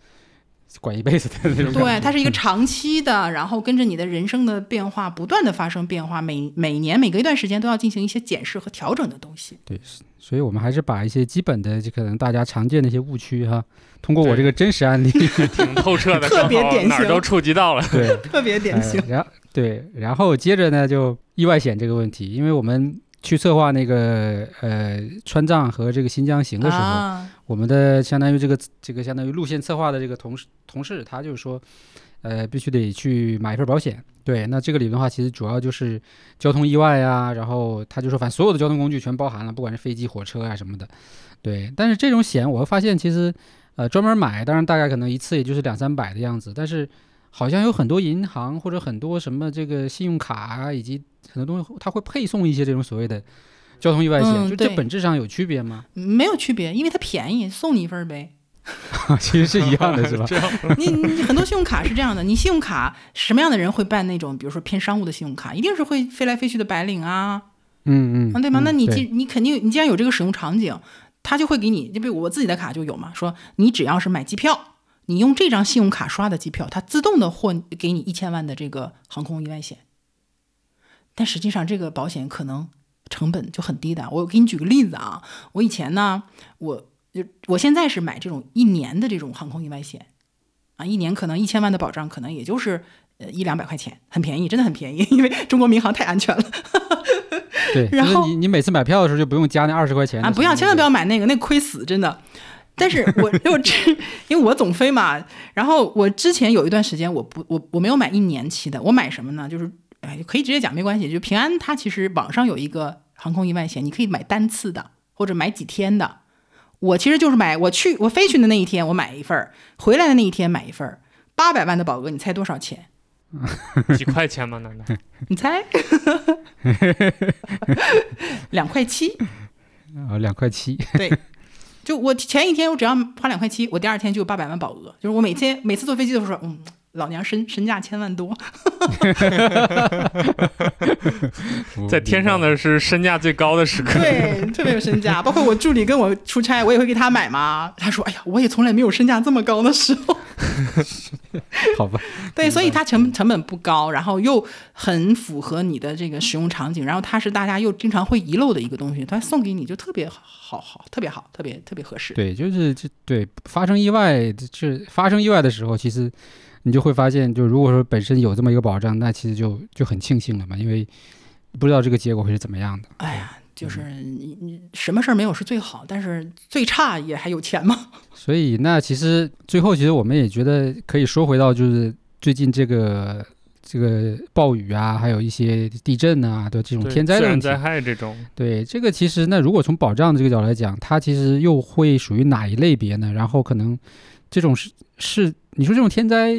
S3: 管一辈子的那种。
S2: 对，它是一个长期的，然后跟着你的人生的变化不断的发生变化，每每年每隔一段时间都要进行一些检视和调整的东西。
S3: 对，所以我们还是把一些基本的，就可能大家常见的一些误区哈，通过我这个真实案例，
S1: 挺透彻的，
S2: 特别典型
S1: 哪儿都触及到了。
S3: 对，
S2: 特别典型。
S3: 呃然后对，然后接着呢，就意外险这个问题，因为我们去策划那个呃川藏和这个新疆行的时候，
S2: 啊，
S3: 我们的相当于这个这个相当于路线策划的这个同事同事，他就是说，呃，必须得去买一份保险。对，那这个里面的话，其实主要就是交通意外啊，然后他就说，反正所有的交通工具全包含了，不管是飞机、火车啊什么的。对，但是这种险我发现，其实呃专门买，当然大概可能一次也就是两三百的样子，但是好像有很多银行或者很多什么这个信用卡啊，以及很多东西，它会配送一些这种所谓的交通意外险，就这本质上有区别吗？
S2: 没有区别，因为它便宜，送你一份儿呗。
S3: 其实是一样的，是吧？
S2: 你你很多信用卡是这样的，你信用卡什么样的人会办那种，比如说偏商务的信用卡，一定是会飞来飞去的白领啊，
S3: 嗯嗯，
S2: 啊，对吗？
S3: 嗯
S2: 那你
S3: 对
S2: 既你肯定你既然有这个使用场景，他就会给你，就比如我自己的卡就有嘛，说你只要是买机票，你用这张信用卡刷的机票，它自动的获给你一千万的这个航空意外险。但实际上这个保险可能成本就很低的。我给你举个例子啊，我以前呢，我就我现在是买这种一年的这种航空意外险，啊，一年可能一千万的保障，可能也就是呃一两百块钱，很便宜，真的很便宜，因为中国民航太安全了。
S3: 对，
S2: 然后
S3: 你你每次买票的时候就不用加那二十块钱
S2: 啊，不要，千万不
S3: 要。
S2: 买那个，那个亏死，真的。但是我 我这因为我总飞嘛，然后我之前有一段时间我不我我没有买一年期的，我买什么呢？就是哎，可以直接讲没关系，就平安它其实网上有一个航空意外险，你可以买单次的或者买几天的。我其实就是买我去我飞去的那一天我买一份儿，回来的那一天买一份儿，八百万的保额，你猜多少钱？
S1: 几块钱吗？难道？
S2: 你猜？两块七。
S3: 啊，两块七，
S2: 对，就我前一天我只要花两块七，我第二天就有八百万保额。就是我每天每次坐飞机都说，嗯，老娘身身价千万多。
S1: 在天上的是身价最高的时刻。
S2: 对，特别有身价。包括我助理跟我出差，我也会给他买嘛。他说，哎呀，我也从来没有身价这么高的时候。
S3: 好吧，
S2: 对，所以它成成本不高，然后又很符合你的这个使用场景，然后它是大家又经常会遗漏的一个东西，它送给你就特别好好好，特别好，特别特别合适。
S3: 对，就是这对发生意外，这发生意外的时候，其实你就会发现，就如果说本身有这么一个保障，那其实就就很庆幸了嘛，因为不知道这个结果会是怎么样的。
S2: 哎呀，就是你你什么事儿没有是最好，但是最差也还有钱嘛。
S3: 所以那其实最后，其实我们也觉得可以说回到，就是最近这个这个暴雨啊，还有一些地震啊的这种天灾的问题
S1: 自然灾。害这种，
S3: 对这个，其实那如果从保障这个角度来讲，它其实又会属于哪一类别呢？然后可能这种是是你说这种天灾，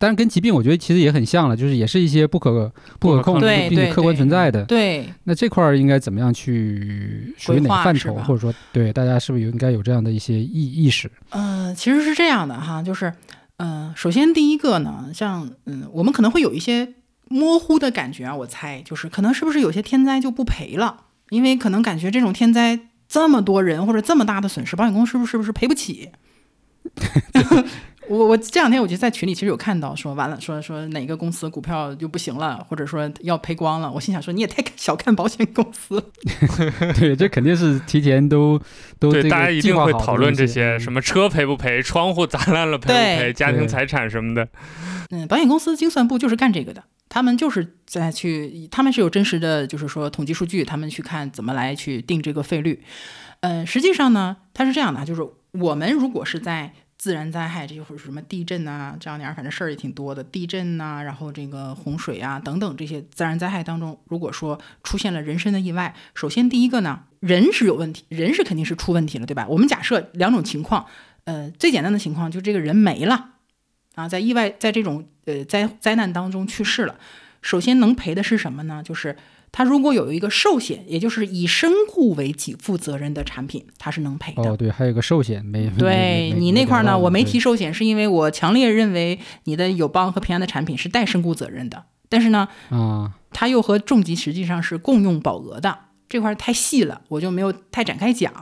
S3: 当然跟疾病我觉得其实也很像了，就是也是一些不可不可控
S1: 不可
S2: 控对
S3: 并且客观存在的。
S2: 对，
S3: 那这块儿应该怎么样去属于哪个范畴，或者说对大家是不是有应该有这样的一些意意识？
S2: 呃，其实是这样的哈，就是，呃，首先第一个呢，像嗯，我们可能会有一些模糊的感觉啊，我猜就是可能是不是有些天灾就不赔了，因为可能感觉这种天灾这么多人或者这么大的损失，保险公司是不是是不是赔不起？我我这两天我就在群里其实有看到说完了说说哪个公司股票就不行了，或者说要赔光了，我心想说你也太小看保险公司了。
S3: 对，这肯定是提前都都
S1: 对，大家一定会讨论这些，什么车赔不赔，窗户砸烂了赔不赔，家庭财产什么的。
S2: 嗯，保险公司精算部就是干这个的，他们就是在去，他们是有真实的，就是说统计数据，他们去看怎么来去定这个费率。嗯，实际上呢，它是这样的，就是我们如果是在自然灾害，这或者什么地震啊，这两年反正事儿也挺多的，地震呐、然后这个洪水啊等等这些自然灾害当中，如果说出现了人身的意外，首先第一个呢，人是有问题，人是肯定是出问题了，对吧？我们假设两种情况，呃，最简单的情况就是这个人没了啊，在意外在这种呃灾灾难当中去世了，首先能赔的是什么呢？就是他如果有一个寿险，也就是以身故为给付责任的产品，它是能赔的。
S3: 哦，对，还有个寿险没？
S2: 对你那块儿呢，我没提寿险，是因为我强烈认为你的友邦和平安的产品是带身故责任的，但是呢，
S3: 啊，
S2: 它又和重疾实际上是共用保额的，这块儿太细了，我就没有太展开讲。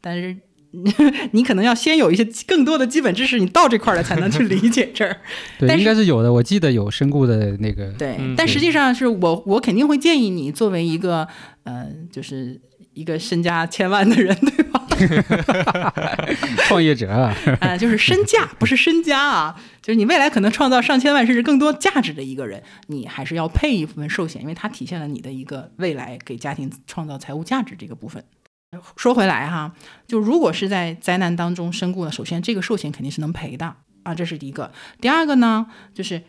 S2: 但是 你可能要先有一些更多的基本知识，你到这块儿了才能去理解这儿。
S3: 对，
S2: 但
S3: 应该是有的。我记得有身故的那个，
S2: 对，
S1: 嗯
S2: 但实际上是我我肯定会建议你作为一个呃，就是一个身家千万的人，对吧？
S3: 创业者啊，
S2: 啊、就是身价，不是身家啊，就是你未来可能创造上千万甚至更多价值的一个人，你还是要配一部分寿险，因为它体现了你的一个未来给家庭创造财务价值这个部分。说回来哈，就如果是在灾难当中身故呢，首先这个寿险肯定是能赔的啊，这是第一个。第二个呢，就是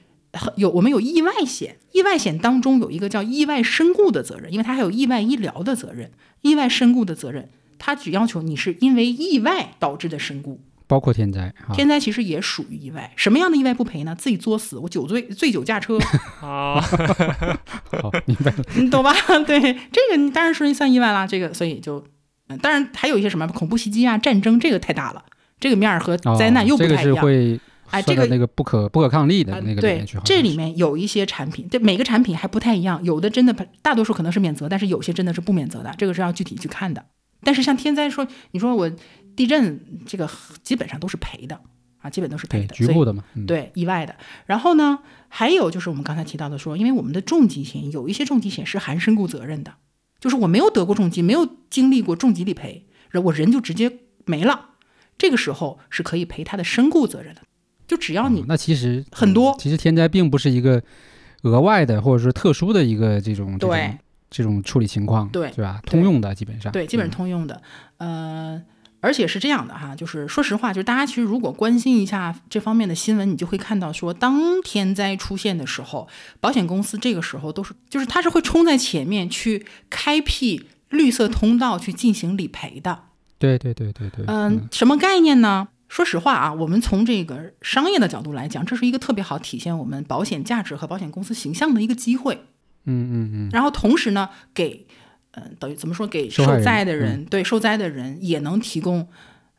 S2: 有我们有意外险，意外险当中有一个叫意外身故的责任，因为它还有意外医疗的责任，意外身故的责任，它只要求你是因为意外导致的身故。
S3: 包括天灾啊。
S2: 天灾其实也属于意外，什么样的意外不赔呢？自己作死，我酒醉醉酒驾车，
S1: 啊，
S3: 好，明白了。
S2: 你懂吧？对，这个你当然是算意外啦。这个所以就，嗯，当然还有一些什么恐怖袭击啊、战争，这个太大了，这个面儿和
S3: 哦
S2: 灾难又不太一样。
S3: 是会
S2: 哎，这个
S3: 那个不可不可抗力的
S2: 呃
S3: 那个里
S2: 对这里面有一些产品，对每个产品还不太一样，有的真的大多数可能是免责，但是有些真的是不免责的，这个是要具体去看的。但是像天灾说，你说我地震这个基本上都是赔的啊，基本都是赔的，
S3: 局部的嘛，嗯，
S2: 对意外的。然后呢，还有就是我们刚才提到的说，因为我们的重疾险有一些重疾险是含身故责任的，就是我没有得过重疾，没有经历过重疾理赔，人我人就直接没了，这个时候是可以赔他的身故责任的。就只要你
S3: 哦那其实
S2: 很多
S3: 其实天灾并不是一个额外的或者说特殊的一个这种这
S2: 对
S3: 种这种处理情况，
S2: 对
S3: 对吧？通用的基本上，
S2: 对，基本
S3: 嗯
S2: 上通用的。呃，而且是这样的哈，就是说实话，就是大家其实如果关心一下这方面的新闻，你就会看到说，当天灾出现的时候，保险公司这个时候都是，就是它是会冲在前面去开辟绿色通道去进行理赔的。
S3: 对对对对对，
S2: 嗯，什么概念呢？说实话啊，我们从这个商业的角度来讲，这是一个特别好体现我们保险价值和保险公司形象的一个机会。
S3: 嗯嗯嗯，
S2: 然后同时呢，给，嗯、等于怎么说，给受灾的人，对受灾的人也能提供，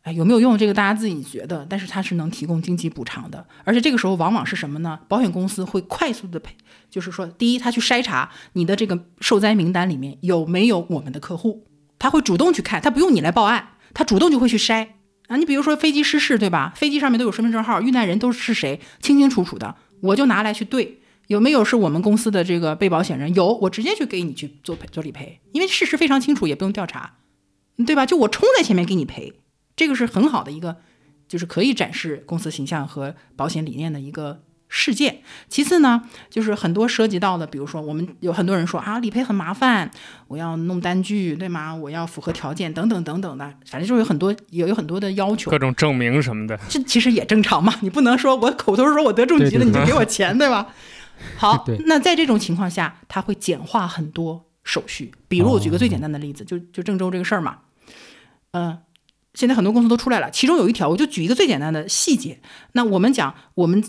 S2: 哎，有没有用？这个大家自己觉得，但是它是能提供经济补偿的，而且这个时候往往是什么呢？保险公司会快速的赔，就是说，第一，他去筛查你的这个受灾名单里面有没有我们的客户，他会主动去看，他不用你来报案，他主动就会去筛。啊，你比如说飞机失事，对吧？飞机上面都有身份证号，遇难人都是谁，清清楚楚的，我就拿来去对，有没有是我们公司的这个被保险人？有，我直接去给你去做赔做理赔，因为事实非常清楚，也不用调查，对吧？就我冲在前面给你赔，这个是很好的一个，就是可以展示公司形象和保险理念的一个事件。其次呢，就是很多涉及到的，比如说我们有很多人说啊，理赔很麻烦，我要弄单据，对吗？我要符合条件等等等等的，反正就是有很多有有很多的要求
S1: 各。种证明什么的，
S2: 这其实也正常嘛，你不能说我口头说我得重疾了，你就给我钱，对吧？好，那在这种情况下，它会简化很多手续。比如我举个最简单的例子，就就郑州这个事儿嘛，嗯、现在很多公司都出来了，其中有一条，我就举一个最简单的细节。那我们讲，我们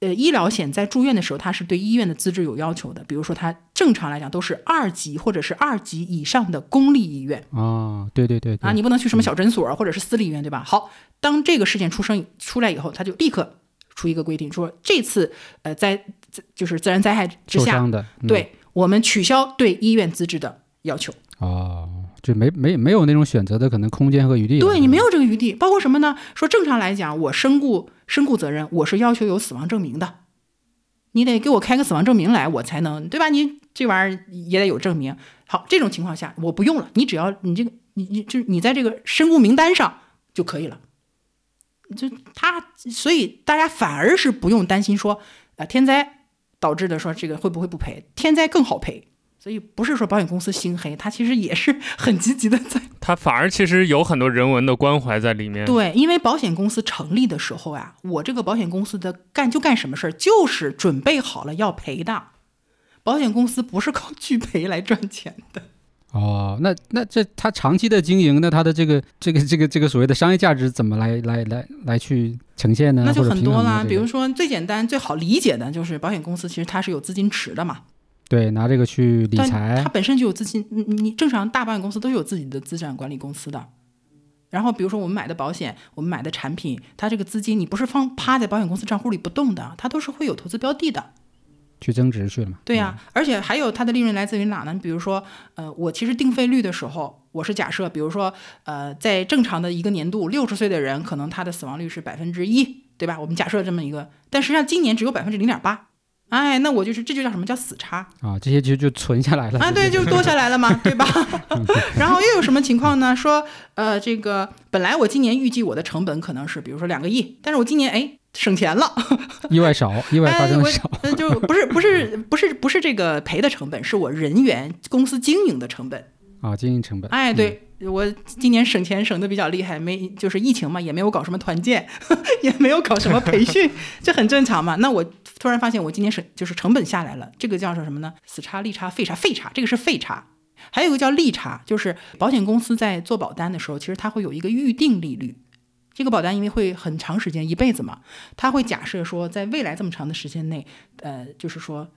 S2: 呃医疗险在住院的时候，它是对医院的资质有要求的，比如说它正常来讲都是二级或者是二级以上的公立医院。
S3: 啊，对对对对
S2: 啊，你不能去什么小诊所或者是私立医院，对吧？好，当这个事件出生出来以后，他就立刻出一个规定，说这次呃在在就是自然灾害之下，
S3: 的，嗯
S2: 对我们取消对医院资质的要求，
S3: 哦，就没没没有那种选择的可能空间和余地。
S2: 对你没
S3: 有
S2: 有这个余地。包括什么呢？说正常来讲，我身故身故责任，我是要求有死亡证明的，你得给我开个死亡证明来，我才能对吧？你这玩意儿也得有证明。好，这种情况下我不用了，你只要你这个你你就是你在这个身故名单上就可以了。就他，所以大家反而是不用担心说呃天灾导致的说这个会不会不赔？天灾更好赔。所以不是说保险公司心黑，他其实也是很积极的在。
S1: 他反而其实有很多人文的关怀在里面。
S2: 对，因为保险公司成立的时候呀，我这个保险公司的干就干什么事儿，就是准备好了要赔的。保险公司不是靠 拒赔来赚钱的。
S3: 哦，那那这它长期的经营，那它的这个这个这个这个所谓的商业价值怎么来来来来去呈现呢？
S2: 那就很多
S3: 啦，
S2: 比如说最简单最好理解的就是保险公司其实它是有资金池的嘛。
S3: 对，拿这个去理财，
S2: 它本身就有资金。你你正常大保险公司都有自己的资产管理公司的。然后比如说我们买的保险，我们买的产品，它这个资金你不是放趴在保险公司账户里不动的，它都是会有投资标的的，
S3: 去增值去了嘛？
S2: 对呀，而且还有它的利润来自于哪呢？比如说，呃，我其实定费率的时候，我是假设，比如说，呃，在正常的一个年度，六十岁的人可能他的死亡率是百分之一，对吧？我们假设这么一个，但实际上今年只有百分之零点八。哎，那我就是这就叫什么叫死差
S3: 啊？这些就就存下来了
S2: 啊？对，就多下来了嘛，对吧？然后又有什么情况呢？说呃，这个本来我今年预计我的成本可能是比如说两个亿，但是我今年哎省钱了，
S3: 意外少，意外发生少，
S2: 那就不是不是不是不是这个赔的成本，是我人员公司经营的成本
S3: 啊，经营成本。
S2: 哎，对。我今年省钱省的比较厉害，没就是疫情嘛，也没有搞什么团建，也没有搞什么培训，这很正常嘛。那我突然发现我今年省就是成本下来了，这个叫做什么呢？死差、利差、费差、费差，这个是费差。还有一个叫利差，就是保险公司在做保单的时候，其实它会有一个预定利率。这个保单因为会很长时间，一辈子嘛，它会假设说，在未来这么长的时间内，呃，就是说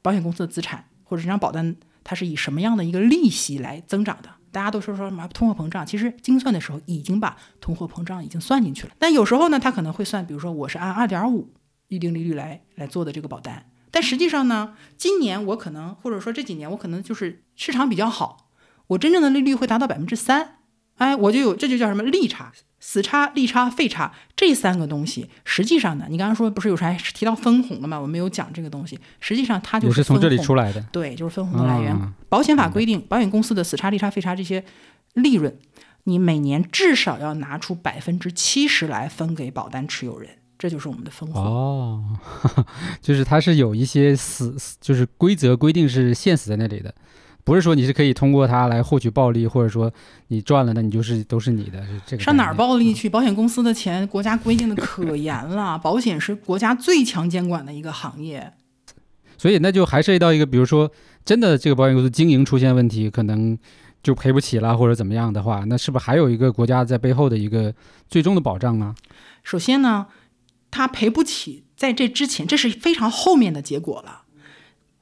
S2: 保险公司的资产或者这张保单，它是以什么样的一个利息来增长的？大家都说说什么通货膨胀，其实精算的时候已经把通货膨胀已经算进去了。但有时候呢，他可能会算，比如说我是按二点五预定利率来来做的这个保单，但实际上呢，今年我可能或者说这几年我可能就是市场比较好，我真正的利率会达到百分之三。哎，我就有这就叫什么利差、死差、利差、费差这三个东西。实际上呢，你刚刚说不是有啥提到分红了吗？我没有讲这个东西。实际上它就
S3: 是从这里出来的。
S2: 对，就是分红的来源。保险法规定，保险公司的死差、利差、费差这些利润，你每年至少要拿出百分之七十来分给保单持有人，这就是我们的分红。
S3: 哦，就是它是有一些死，就是规则规定是限死在那里的。不是说你是可以通过它来获取暴利，或者说你赚了，那你就是都是你的。这个
S2: 上哪儿暴利去？保险公司的钱，国家规定的可严了。保险是国家最强监管的一个行业，
S3: 所以那就还涉及到一个，比如说真的这个保险公司经营出现问题，可能就赔不起了，或者怎么样的话，那是不是还有一个国家在背后的一个最终的保障啊？
S2: 首先呢，他赔不起，在这之前，这是非常后面的结果了。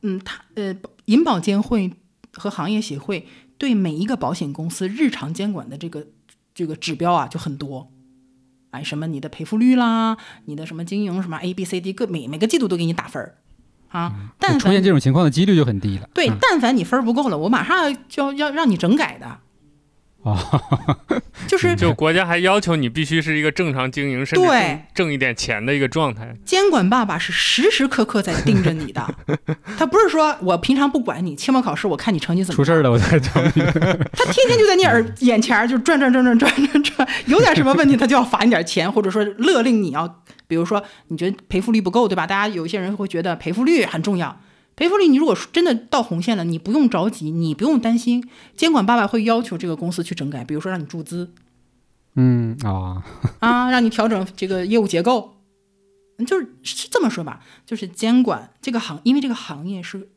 S2: 嗯，他呃，银保监会。和行业协会对每一个保险公司日常监管的这个这个指标啊就很多，哎，什么你的赔付率啦，你的什么经营什么 A B C D 各每每个季度都给你打分儿啊，但
S3: 出现这种情况的几率就很低了。
S2: 对，但凡你分儿不够了，我马上就要要让你整改的。
S3: 啊，
S2: 就是
S1: 就 国家还要求你必须是一个正常经营，甚至挣一点钱的一个状态。
S2: 监管爸爸是时时刻刻在盯着你的，他不是说我平常不管你，期末考试我看你成绩怎么
S3: 出事了我才找你。
S2: 他天天就在你耳眼前就转转转转转转转，有点什么问题他就要罚你点钱，或者说勒令你要，比如说你觉得赔付率不够，对吧？大家有一些人会觉得赔付率很重要。赔付率，你如果真的到红线了，你不用着急，你不用担心，监管爸爸会要求这个公司去整改，比如说让你注资，
S3: 嗯啊。
S2: 啊，让你调整这个业务结构，就是是这么说吧，就是监管这个行，因为这个行业是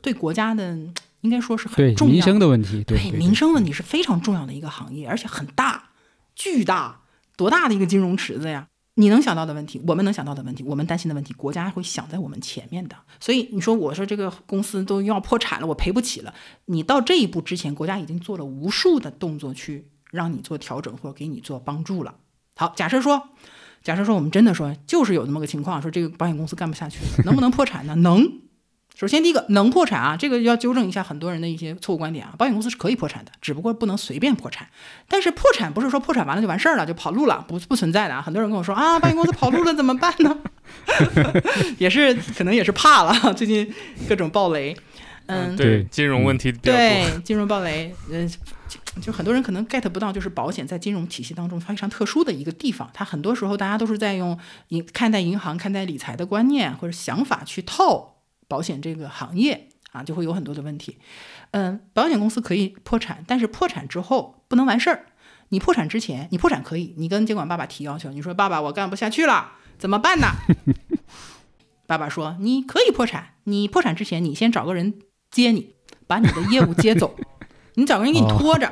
S2: 对国家的，应该说是很重要
S3: 民生的问题，对。
S2: 民生问题是非常重要的一个行业，而且很大，巨大，多大的一个金融池子呀！你能想到的问题，我们能想到的问题，我们担心的问题，国家会想在我们前面的。所以你说，我说这个公司都要破产了，我赔不起了。你到这一步之前，国家已经做了无数的动作去让你做调整或者给你做帮助了。好，假设说，假设说我们真的说就是有这么个情况，说这个保险公司干不下去了，能不能破产呢？能。首先，第一个能破产啊，这个要纠正一下很多人的一些错误观点啊。保险公司是可以破产的，只不过不能随便破产。但是破产不是说破产完了就完事儿了，就跑路了，不不存在的啊。很多人跟我说啊，保险公司跑路了怎么办呢？也是可能也是怕了，最近各种暴雷。嗯，
S1: 对，金融问题
S2: 对金融暴雷，嗯，就就很多人可能 get 不到，就是保险在金融体系当中非常特殊的一个地方。它很多时候大家都是在用银看待银行、看待理财的观念或者想法去套保险这个行业啊，就会有很多的问题。嗯，保险公司可以破产，但是破产之后不能完事儿。你破产之前，你破产可以，你跟监管爸爸提要求，你说爸爸我干不下去了，怎么办呢？爸爸说你可以破产，你破产之前你先找个人接你，把你的业务接走，你找个人给你拖着，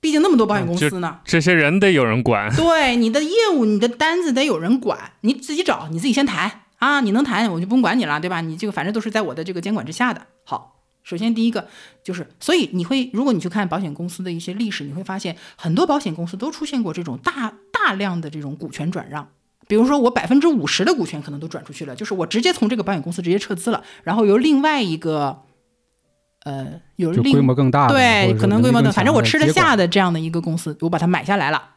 S2: 毕竟那么多保险公司呢，
S1: 这些人得有人管。
S2: 对，你的业务你的单子得有人管，你自己找，你自己先谈啊，你能谈我就不用管你了，对吧？你这个反正都是在我的这个监管之下的。好。首先，第一个就是，所以你会，如果你去看保险公司的一些历史，你会发现很多保险公司都出现过这种大大量的这种股权转让。比如说，我百分之五十的股权可能都转出去了，就是我直接从这个保险公司直接撤资了，然后由另外一个，呃，有
S3: 规模更大的，
S2: 对，可能规模
S3: 更，
S2: 反正我吃得下的这样的一个公司，我把它买下来了。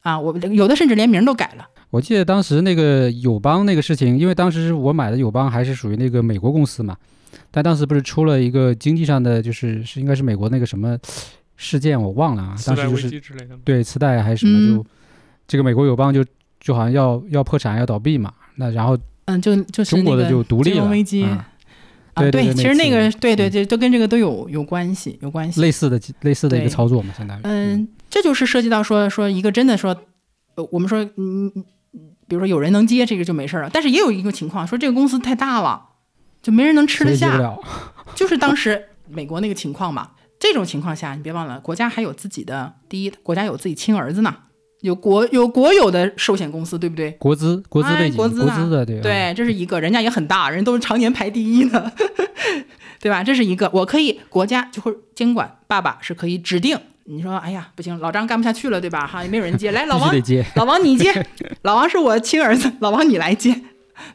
S2: 啊，我有的甚至连名都改了。
S3: 我记得当时那个友邦那个事情，因为当时我买的友邦还是属于那个美国公司嘛。但当时不是出了一个经济上的，就是是应该是美国那个什么事件，我忘了啊。当时就是对磁带还是什么，就这个美国友邦就就好像要要破产要倒闭嘛。那然后
S2: 嗯，就就是
S3: 中国的就独立了。
S2: 危机
S3: 啊，
S2: 对，其实那个对对对，都跟这个都有有关系，有关系。
S3: 类似的类似的一个操作嘛，相当于。
S2: 嗯，这就是涉及到说说一个真的说，呃，我们说嗯，比如说有人能接这个就没事了，但是也有一个情况说这个公司太大了。就没人能吃得下，就是当时美国那个情况嘛。这种情况下，你别忘了，国家还有自己的第一，国家有自己亲儿子呢，有国有国有的寿险公司，对不对？
S3: 国资国资背景，
S2: 国
S3: 资的对
S2: 对，这是一个，人家也很大，人都是常年排第一的，对吧？这是一个，我可以国家就会监管，爸爸是可以指定。你说，哎呀，不行，老张干不下去了，对吧？哈，也没有人接，来，老王，老王你接，老王是我亲儿子，老王你来接。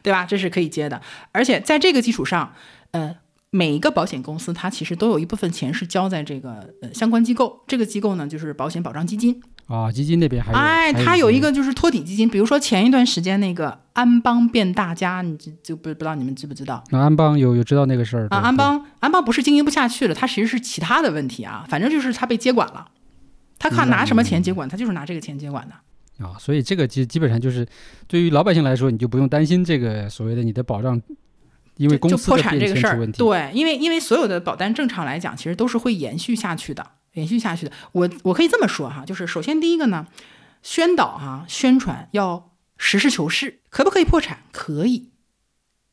S2: 对吧？这是可以接的，而且在这个基础上，呃，每一个保险公司它其实都有一部分钱是交在这个呃相关机构，这个机构呢就是保险保障基金
S3: 啊，基金那边还
S2: 哎，它有一个就是托底基金，比如说前一段时间那个安邦变大家，你就就不不知道你们知不知道？
S3: 那安邦有有知道那个事儿
S2: 啊？安邦安邦不是经营不下去了，它其实是其他的问题啊，反正就是它被接管了，他看拿什么钱接管，他就是拿这个钱接管的。
S3: 啊，所以这个基基本上就是，对于老百姓来说，你就不用担心这个所谓的你的保障，因为公司
S2: 破产这个事
S3: 儿，
S2: 对，因为因为所有的保单正常来讲，其实都是会延续下去的，延续下去的。我我可以这么说哈，就是首先第一个呢，宣导哈，宣传要实事求是，可不可以破产？可以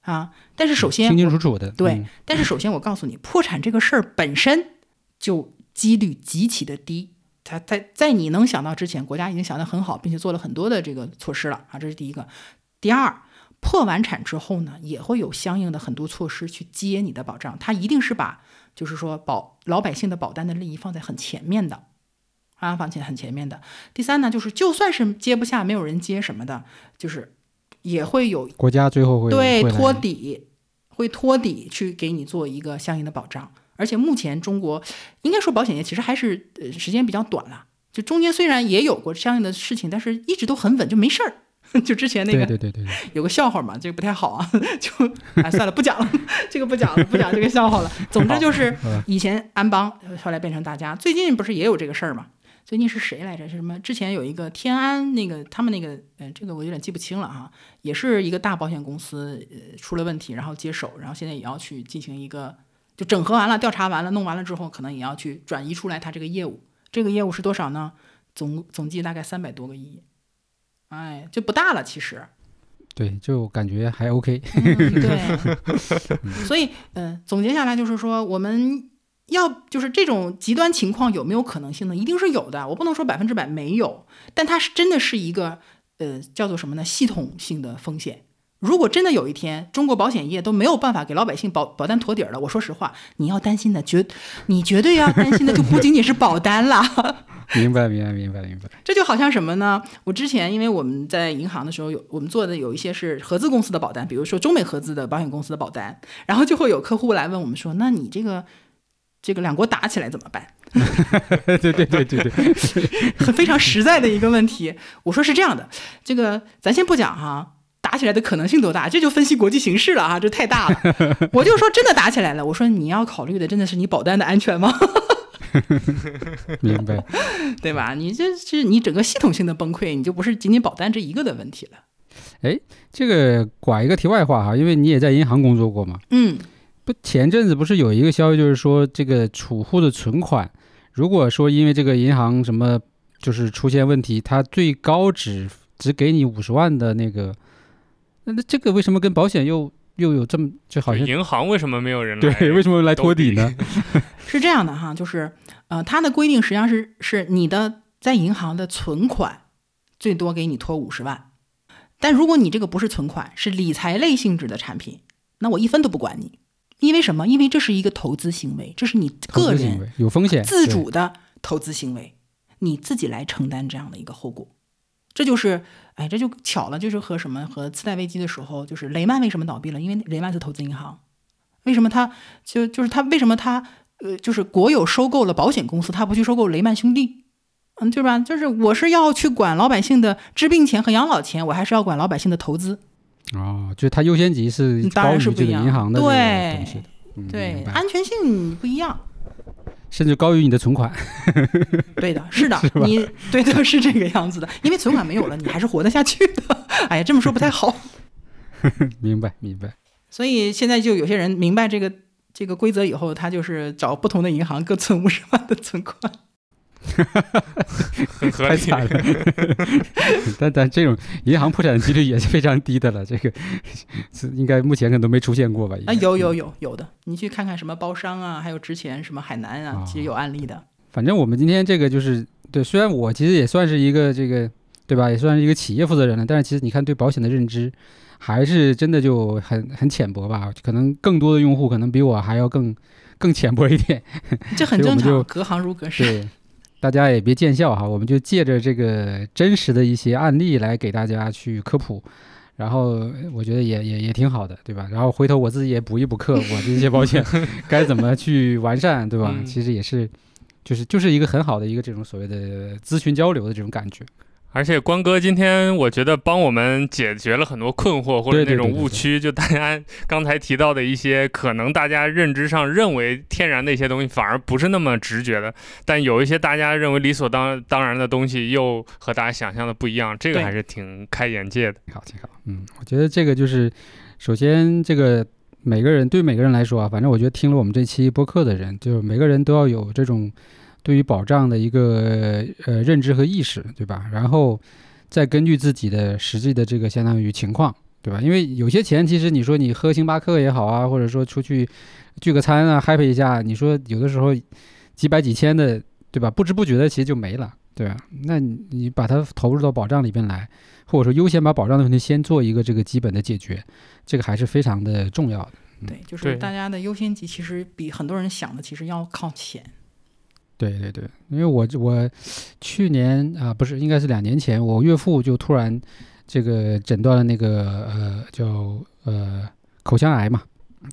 S2: 啊，但是首先
S3: 清清楚楚的，
S2: 对，但是首先我告诉你，破产这个事儿本身就几率极其的低。他在在你能想到之前，国家已经想得很好，并且做了很多的这个措施了啊，这是第一个。第二，破完产之后呢，也会有相应的很多措施去接你的保障，它一定是把就是说保老百姓的保单的利益放在很前面的啊，放前很前面的。第三呢，就是就算是接不下，没有人接什么的，就是也会有
S3: 国家最后会
S2: 对托底，会托底去给你做一个相应的保障。而且目前中国应该说保险业其实还是呃时间比较短了，就中间虽然也有过相应的事情，但是一直都很稳，就没事儿。就之前那个
S3: 对对对对，
S2: 有个笑话嘛，这个不太好啊，就哎算了不讲了，这个不讲了，不讲这个笑话了。总之就是以前安邦后来变成大家，最近不是也有这个事儿嘛？最近是谁来着？是什么？之前有一个天安那个他们那个呃，这个我有点记不清了哈，也是一个大保险公司呃出了问题，然后接手，然后现在也要去进行一个。就整合完了，调查完了，弄完了之后，可能也要去转移出来它这个业务。这个业务是多少呢？总总计大概三百多个亿，哎，就不大了，其实。
S3: 对，就感觉还 OK。
S2: 对。所以，嗯，总结下来就是说，我们要就是这种极端情况有没有可能性呢？一定是有的。我不能说百分之百没有，但它是真的是一个呃叫做什么呢？系统性的风险。如果真的有一天中国保险业都没有办法给老百姓保保单托底了，我说实话，你要担心的绝，你绝对要担心的就不仅仅是保单了。
S3: 明白，明白，明白，明白。
S2: 这就好像什么呢？我之前因为我们在银行的时候有我们做的有一些是合资公司的保单，比如说中美合资的保险公司的保单，然后就会有客户来问我们说：“那你这个这个两国打起来怎么办？”
S3: 对对对对对，
S2: 非常实在的一个问题。我说是这样的，这个咱先不讲哈。打起来的可能性多大？这就分析国际形势了啊，这太大了。我就说真的打起来了，我说你要考虑的真的是你保单的安全吗？
S3: 明白。
S2: 对吧？你这是你整个系统性的崩溃，你就不是仅仅保单这一个的问题了。
S3: 这个拐一个题外话哈，因为你也在银行工作过嘛，
S2: 嗯，
S3: 不，前阵子不是有一个消息，就是说这个储户的存款，如果说因为这个银行什么就是出现问题，它最高只只给你五十万的那个，那那这个为什么跟保险又又有这么就好像
S1: 银行为什么没有人来？
S3: 对为什么来托底呢？
S2: 是这样的哈，就是呃，它的规定实际上是是你的在银行的存款最多给你托五十万，但如果你这个不是存款，是理财类性质的产品，那我一分都不管你，因为什么？因为这是一个投资行为，这是你个人
S3: 有风险，
S2: 自主的投资行为，你自己来承担这样的一个后果。这就是，哎，这就巧了，就是和什么和次贷危机的时候，就是雷曼为什么倒闭了？因为雷曼是投资银行，为什么他就就是他为什么他呃就是国有收购了保险公司，他不去收购雷曼兄弟？嗯，对吧？就是我是要去管老百姓的治病钱和养老钱，我还是要管老百姓的投资。
S3: 哦，就是它优先级是
S2: 嗯当然是不一样
S3: 银行的
S2: 对对安全性不一样。
S3: 甚至高于你的存款。
S2: 对的，是的，你对的是这个样子的，因为存款没有了，你还是活得下去的。哎呀，这么说不太好。
S3: 明白，明白。
S2: 所以现在就有些人明白这个这个规则以后，他就是找不同的银行各存五十万的存款。
S1: 很合理。
S3: 太惨了。但 但这种银行破产的几率也是非常低的了，这个是应该目前可能都没出现过吧？
S2: 啊，有有有有的，你去看看什么包商啊，还有之前什么海南啊
S3: 啊，
S2: 其实有案例的。
S3: 反正我们今天这个就是对，虽然我其实也算是一个这个对吧，也算是一个企业负责人了，但是其实你看对保险的认知还是真的就很很浅薄吧？可能更多的用户可能比我还要更更浅薄一点。
S2: 这很正常，隔行如隔山。
S3: 对，大家也别见笑哈，我们就借着这个真实的一些案例来给大家去科普。然后我觉得也也也挺好的，对吧？然后回头我自己也补一补课，我这些保险该怎么去完善，对吧？
S1: 嗯
S3: 其实也是，就是就是一个很好的一个这种所谓的咨询交流的这种感觉。
S1: 而且关哥今天我觉得帮我们解决了很多困惑或者那种误区，就大家刚才提到的一些可能大家认知上认为天然的一些东西，反而不是那么直觉的，但有一些大家认为理所当当然的东西，又和大家想象的不一样，这个还是挺开眼界的。
S3: 好，挺好。嗯，我觉得这个就是，首先这个每个人对每个人来说啊，反正我觉得听了我们这期播客的人，就是每个人都要有这种对于保障的一个呃认知和意识，对吧？然后再根据自己的实际的这个相当于情况，对吧？因为有些钱其实你说你喝星巴克也好啊，或者说出去聚个餐啊，happy 一下，你说有的时候几百几千的，对吧？不知不觉的其实就没了，对吧？那你你把它投入到保障里边来。或者说优先把保障的问题先做一个这个基本的解决，这个还是非常的重要的。
S2: 对，就是大家的优先级其实比很多人想的其实要靠前。
S3: 对对对，因为我我去年啊、不是应该是两年前，我岳父就突然这个诊断了那个呃叫呃口腔癌嘛，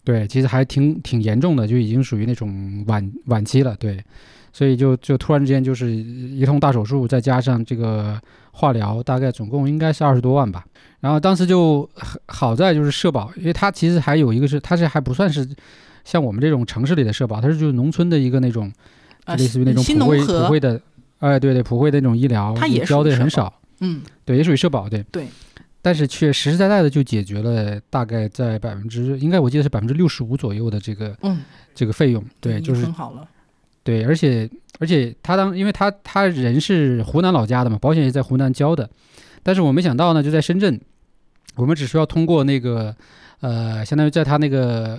S3: 对，其实还挺挺严重的，就已经属于那种晚晚期了，对，所以就就突然之间就是一通大手术，再加上这个化疗，大概总共应该是二十多万吧。然后当时就好在就是社保，因为它其实还有一个是它是还不算是像我们这种城市里的社保，它是就是农村的一个那种。类似于那种普惠普，惠的，哎，对对，普惠的那种医疗，
S2: 它也
S3: 交的也很少，
S2: 嗯，
S3: 对，也属于社保，对
S2: 对。
S3: 但是却实实在在的就解决了大概在百分之，应该我记得是百分之六十五左右的这个
S2: 嗯，
S3: 这个费用，对，就是
S2: 很好了。
S3: 对，而且而且他当，因为他他人是湖南老家的嘛，保险也在湖南交的，但是我没想到呢，就在深圳，我们只需要通过那个呃，相当于在他那个呃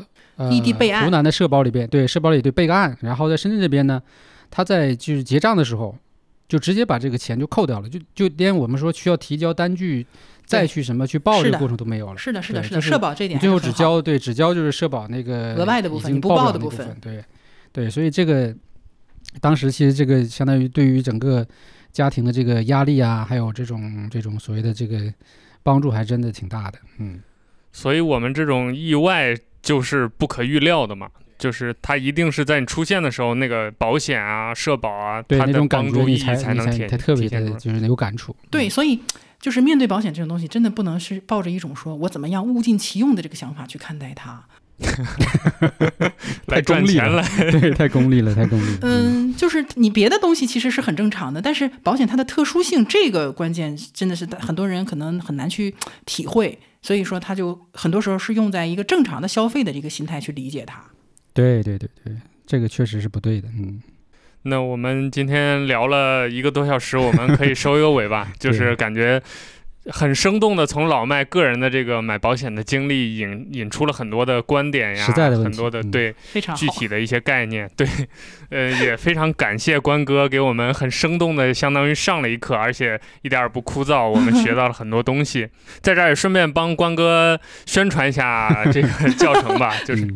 S2: 异地备案
S3: 湖南的社保里边，对社保里对备个案，然后在深圳这边呢，他在就是结账的时候，就直接把这个钱就扣掉了，就就连我们说需要提交单据再去什么去报这个过程都没有了。
S2: 是的，是的，是的，社保这
S3: 点最后只交对只交就是社保那个
S2: 额外的部
S3: 已经
S2: 分你不
S3: 报
S2: 的部分
S3: 对对，所以这个当时其实这个相当于对于整个家庭的这个压力啊，还有这种这种所谓的这个帮助，还真的挺大的。嗯，
S1: 所以我们这种意外就是不可预料的嘛，就是它一定是在你出现的时候，那个保险啊、社保啊，
S3: 对
S1: 它的
S3: 那种感觉
S1: 帮助意义
S3: 你才你
S1: 能体
S3: 才才特别
S1: 体现出来。
S3: 的就是有感触。
S2: 对，
S3: 嗯
S2: 所以就是面对保险这种东西，真的不能是抱着一种说我怎么样物尽其用的这个想法去看待它。
S1: 来赚钱来。
S3: 对，太功利了，太功利了。
S2: 嗯，就是你别的东西其实是很正常的，但是保险它的特殊性这个关键真的是很多人可能很难去体会，所以说他就很多时候是用在一个正常的消费的这个心态去理解它。
S3: 对对对对，这个确实是不对的。嗯，
S1: 那我们今天聊了一个多小时，我们可以收一个尾吧，就是感觉。很生动的从老麦个人的这个买保险的经历引引出了很多的观点呀，很多的对
S2: 非常
S1: 具体的一些概念，对，呃，也非常感谢关哥给我们很生动的相当于上了一课，而且一点也不枯燥，我们学到了很多东西。在这儿也顺便帮关哥宣传一下这个教程吧，就是。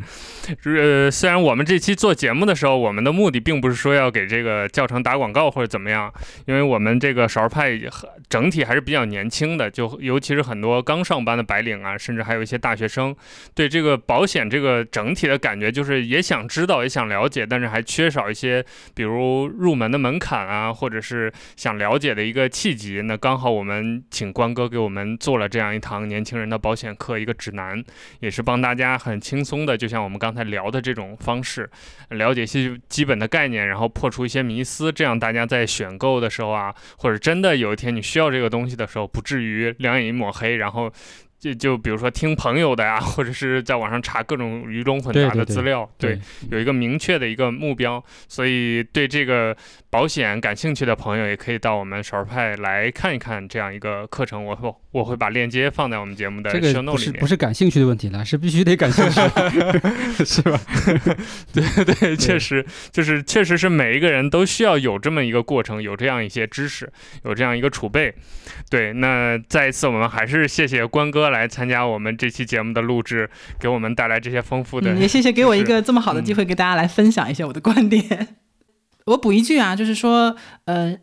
S1: 呃，虽然我们这期做节目的时候，我们的目的并不是说要给这个教程打广告或者怎么样，因为我们这个少儿派整体还是比较年轻的，就尤其是很多刚上班的白领啊，甚至还有一些大学生，对这个保险这个整体的感觉就是也想知道，也想了解，但是还缺少一些，比如入门的门槛啊，或者是想了解的一个契机。那刚好我们请关哥给我们做了这样一堂年轻人的保险课，一个指南，也是帮大家很轻松的，就像我们刚才。聊的这种方式，了解一些基本的概念，然后破除一些迷思，这样大家在选购的时候啊，或者真的有一天你需要这个东西的时候，不至于两眼一抹黑，然后。就就比如说听朋友的呀，或者是在网上查各种鱼龙混杂的资料，
S3: 对，
S1: 有一个明确的一个目标，所以对这个保险感兴趣的朋友也可以到我们少儿派来看一看这样一个课程。我会我会把链接放在我们节目的 show note 里面。
S3: 不是不是感兴趣的问题了，是必须得感兴趣，是吧？
S1: 对对，确实就是确实是每一个人都需要有这么一个过程，有这样一些知识，有这样一个储备。对，那再一次我们还是谢谢关哥。来参加我们这期节目的录制，给我们带来这些丰富的。
S2: 也谢谢给我一个这么好的机会，给大家来分享一些我的观点。我补一句啊，就是说，呃，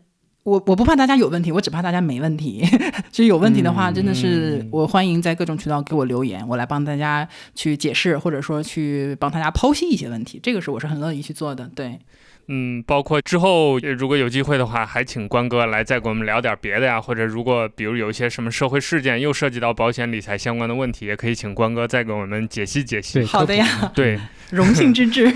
S2: 我我不怕大家有问题，我只怕大家没问题。就是有问题的话，真的是我欢迎在各种渠道给我留言，我来帮大家去解释，或者说去帮大家剖析一些问题。这个是我是很乐意去做的。对。
S1: 嗯，包括之后如果有机会的话，还请关哥来再给我们聊点别的呀。或者如果比如有一些什么社会事件又涉及到保险理财相关的问题，也可以请关哥再给我们解析解析。
S2: 好的呀，
S1: 对，
S2: 荣幸之至。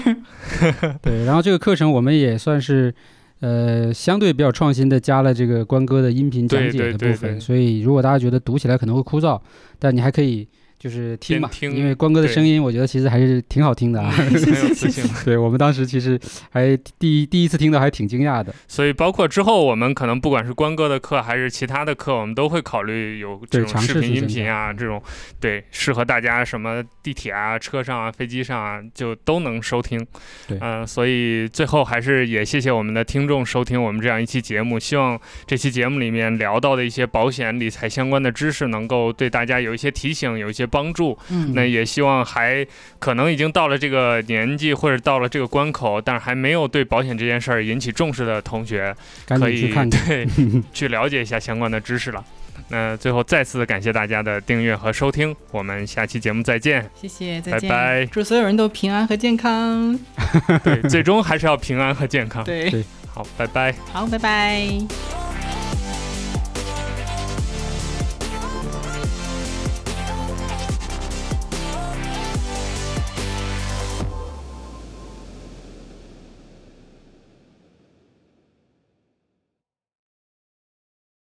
S3: 对，然后这个课程我们也算是呃相对比较创新的，加了这个关哥的音频讲解的部分。所以如果大家觉得读起来可能会枯燥，但你还可以。就是听嘛，因为关哥的声音，我觉得其实还是挺好听的啊。很有磁性 对，我们当时其实还第一第一次听到，还挺惊讶的。
S1: 所以包括之后，我们可能不管是关哥的课还是其他的课，我们都会考虑有这种视频、音频啊，这种对适合大家什么地铁啊、车上啊、飞机上啊，就都能收听。
S3: 对，
S1: 嗯，所以最后还是也谢谢我们的听众收听我们这样一期节目。希望这期节目里面聊到的一些保险理财相关的知识，能够对大家有一些提醒，有一些。帮助，
S2: 嗯，
S1: 那也希望还可能已经到了这个年纪或者到了这个关口，但是还没有对保险这件事儿引起重视的同学，可以 对去了解一下相关的知识了。那最后再次感谢大家的订阅和收听，我们下期节目再见。
S2: 谢谢，再
S1: 见，拜拜。
S2: 祝所有人都平安和健康。
S1: 对，最终还是要平安和健康。
S2: 对，
S1: 好，拜拜。
S2: 好，拜拜。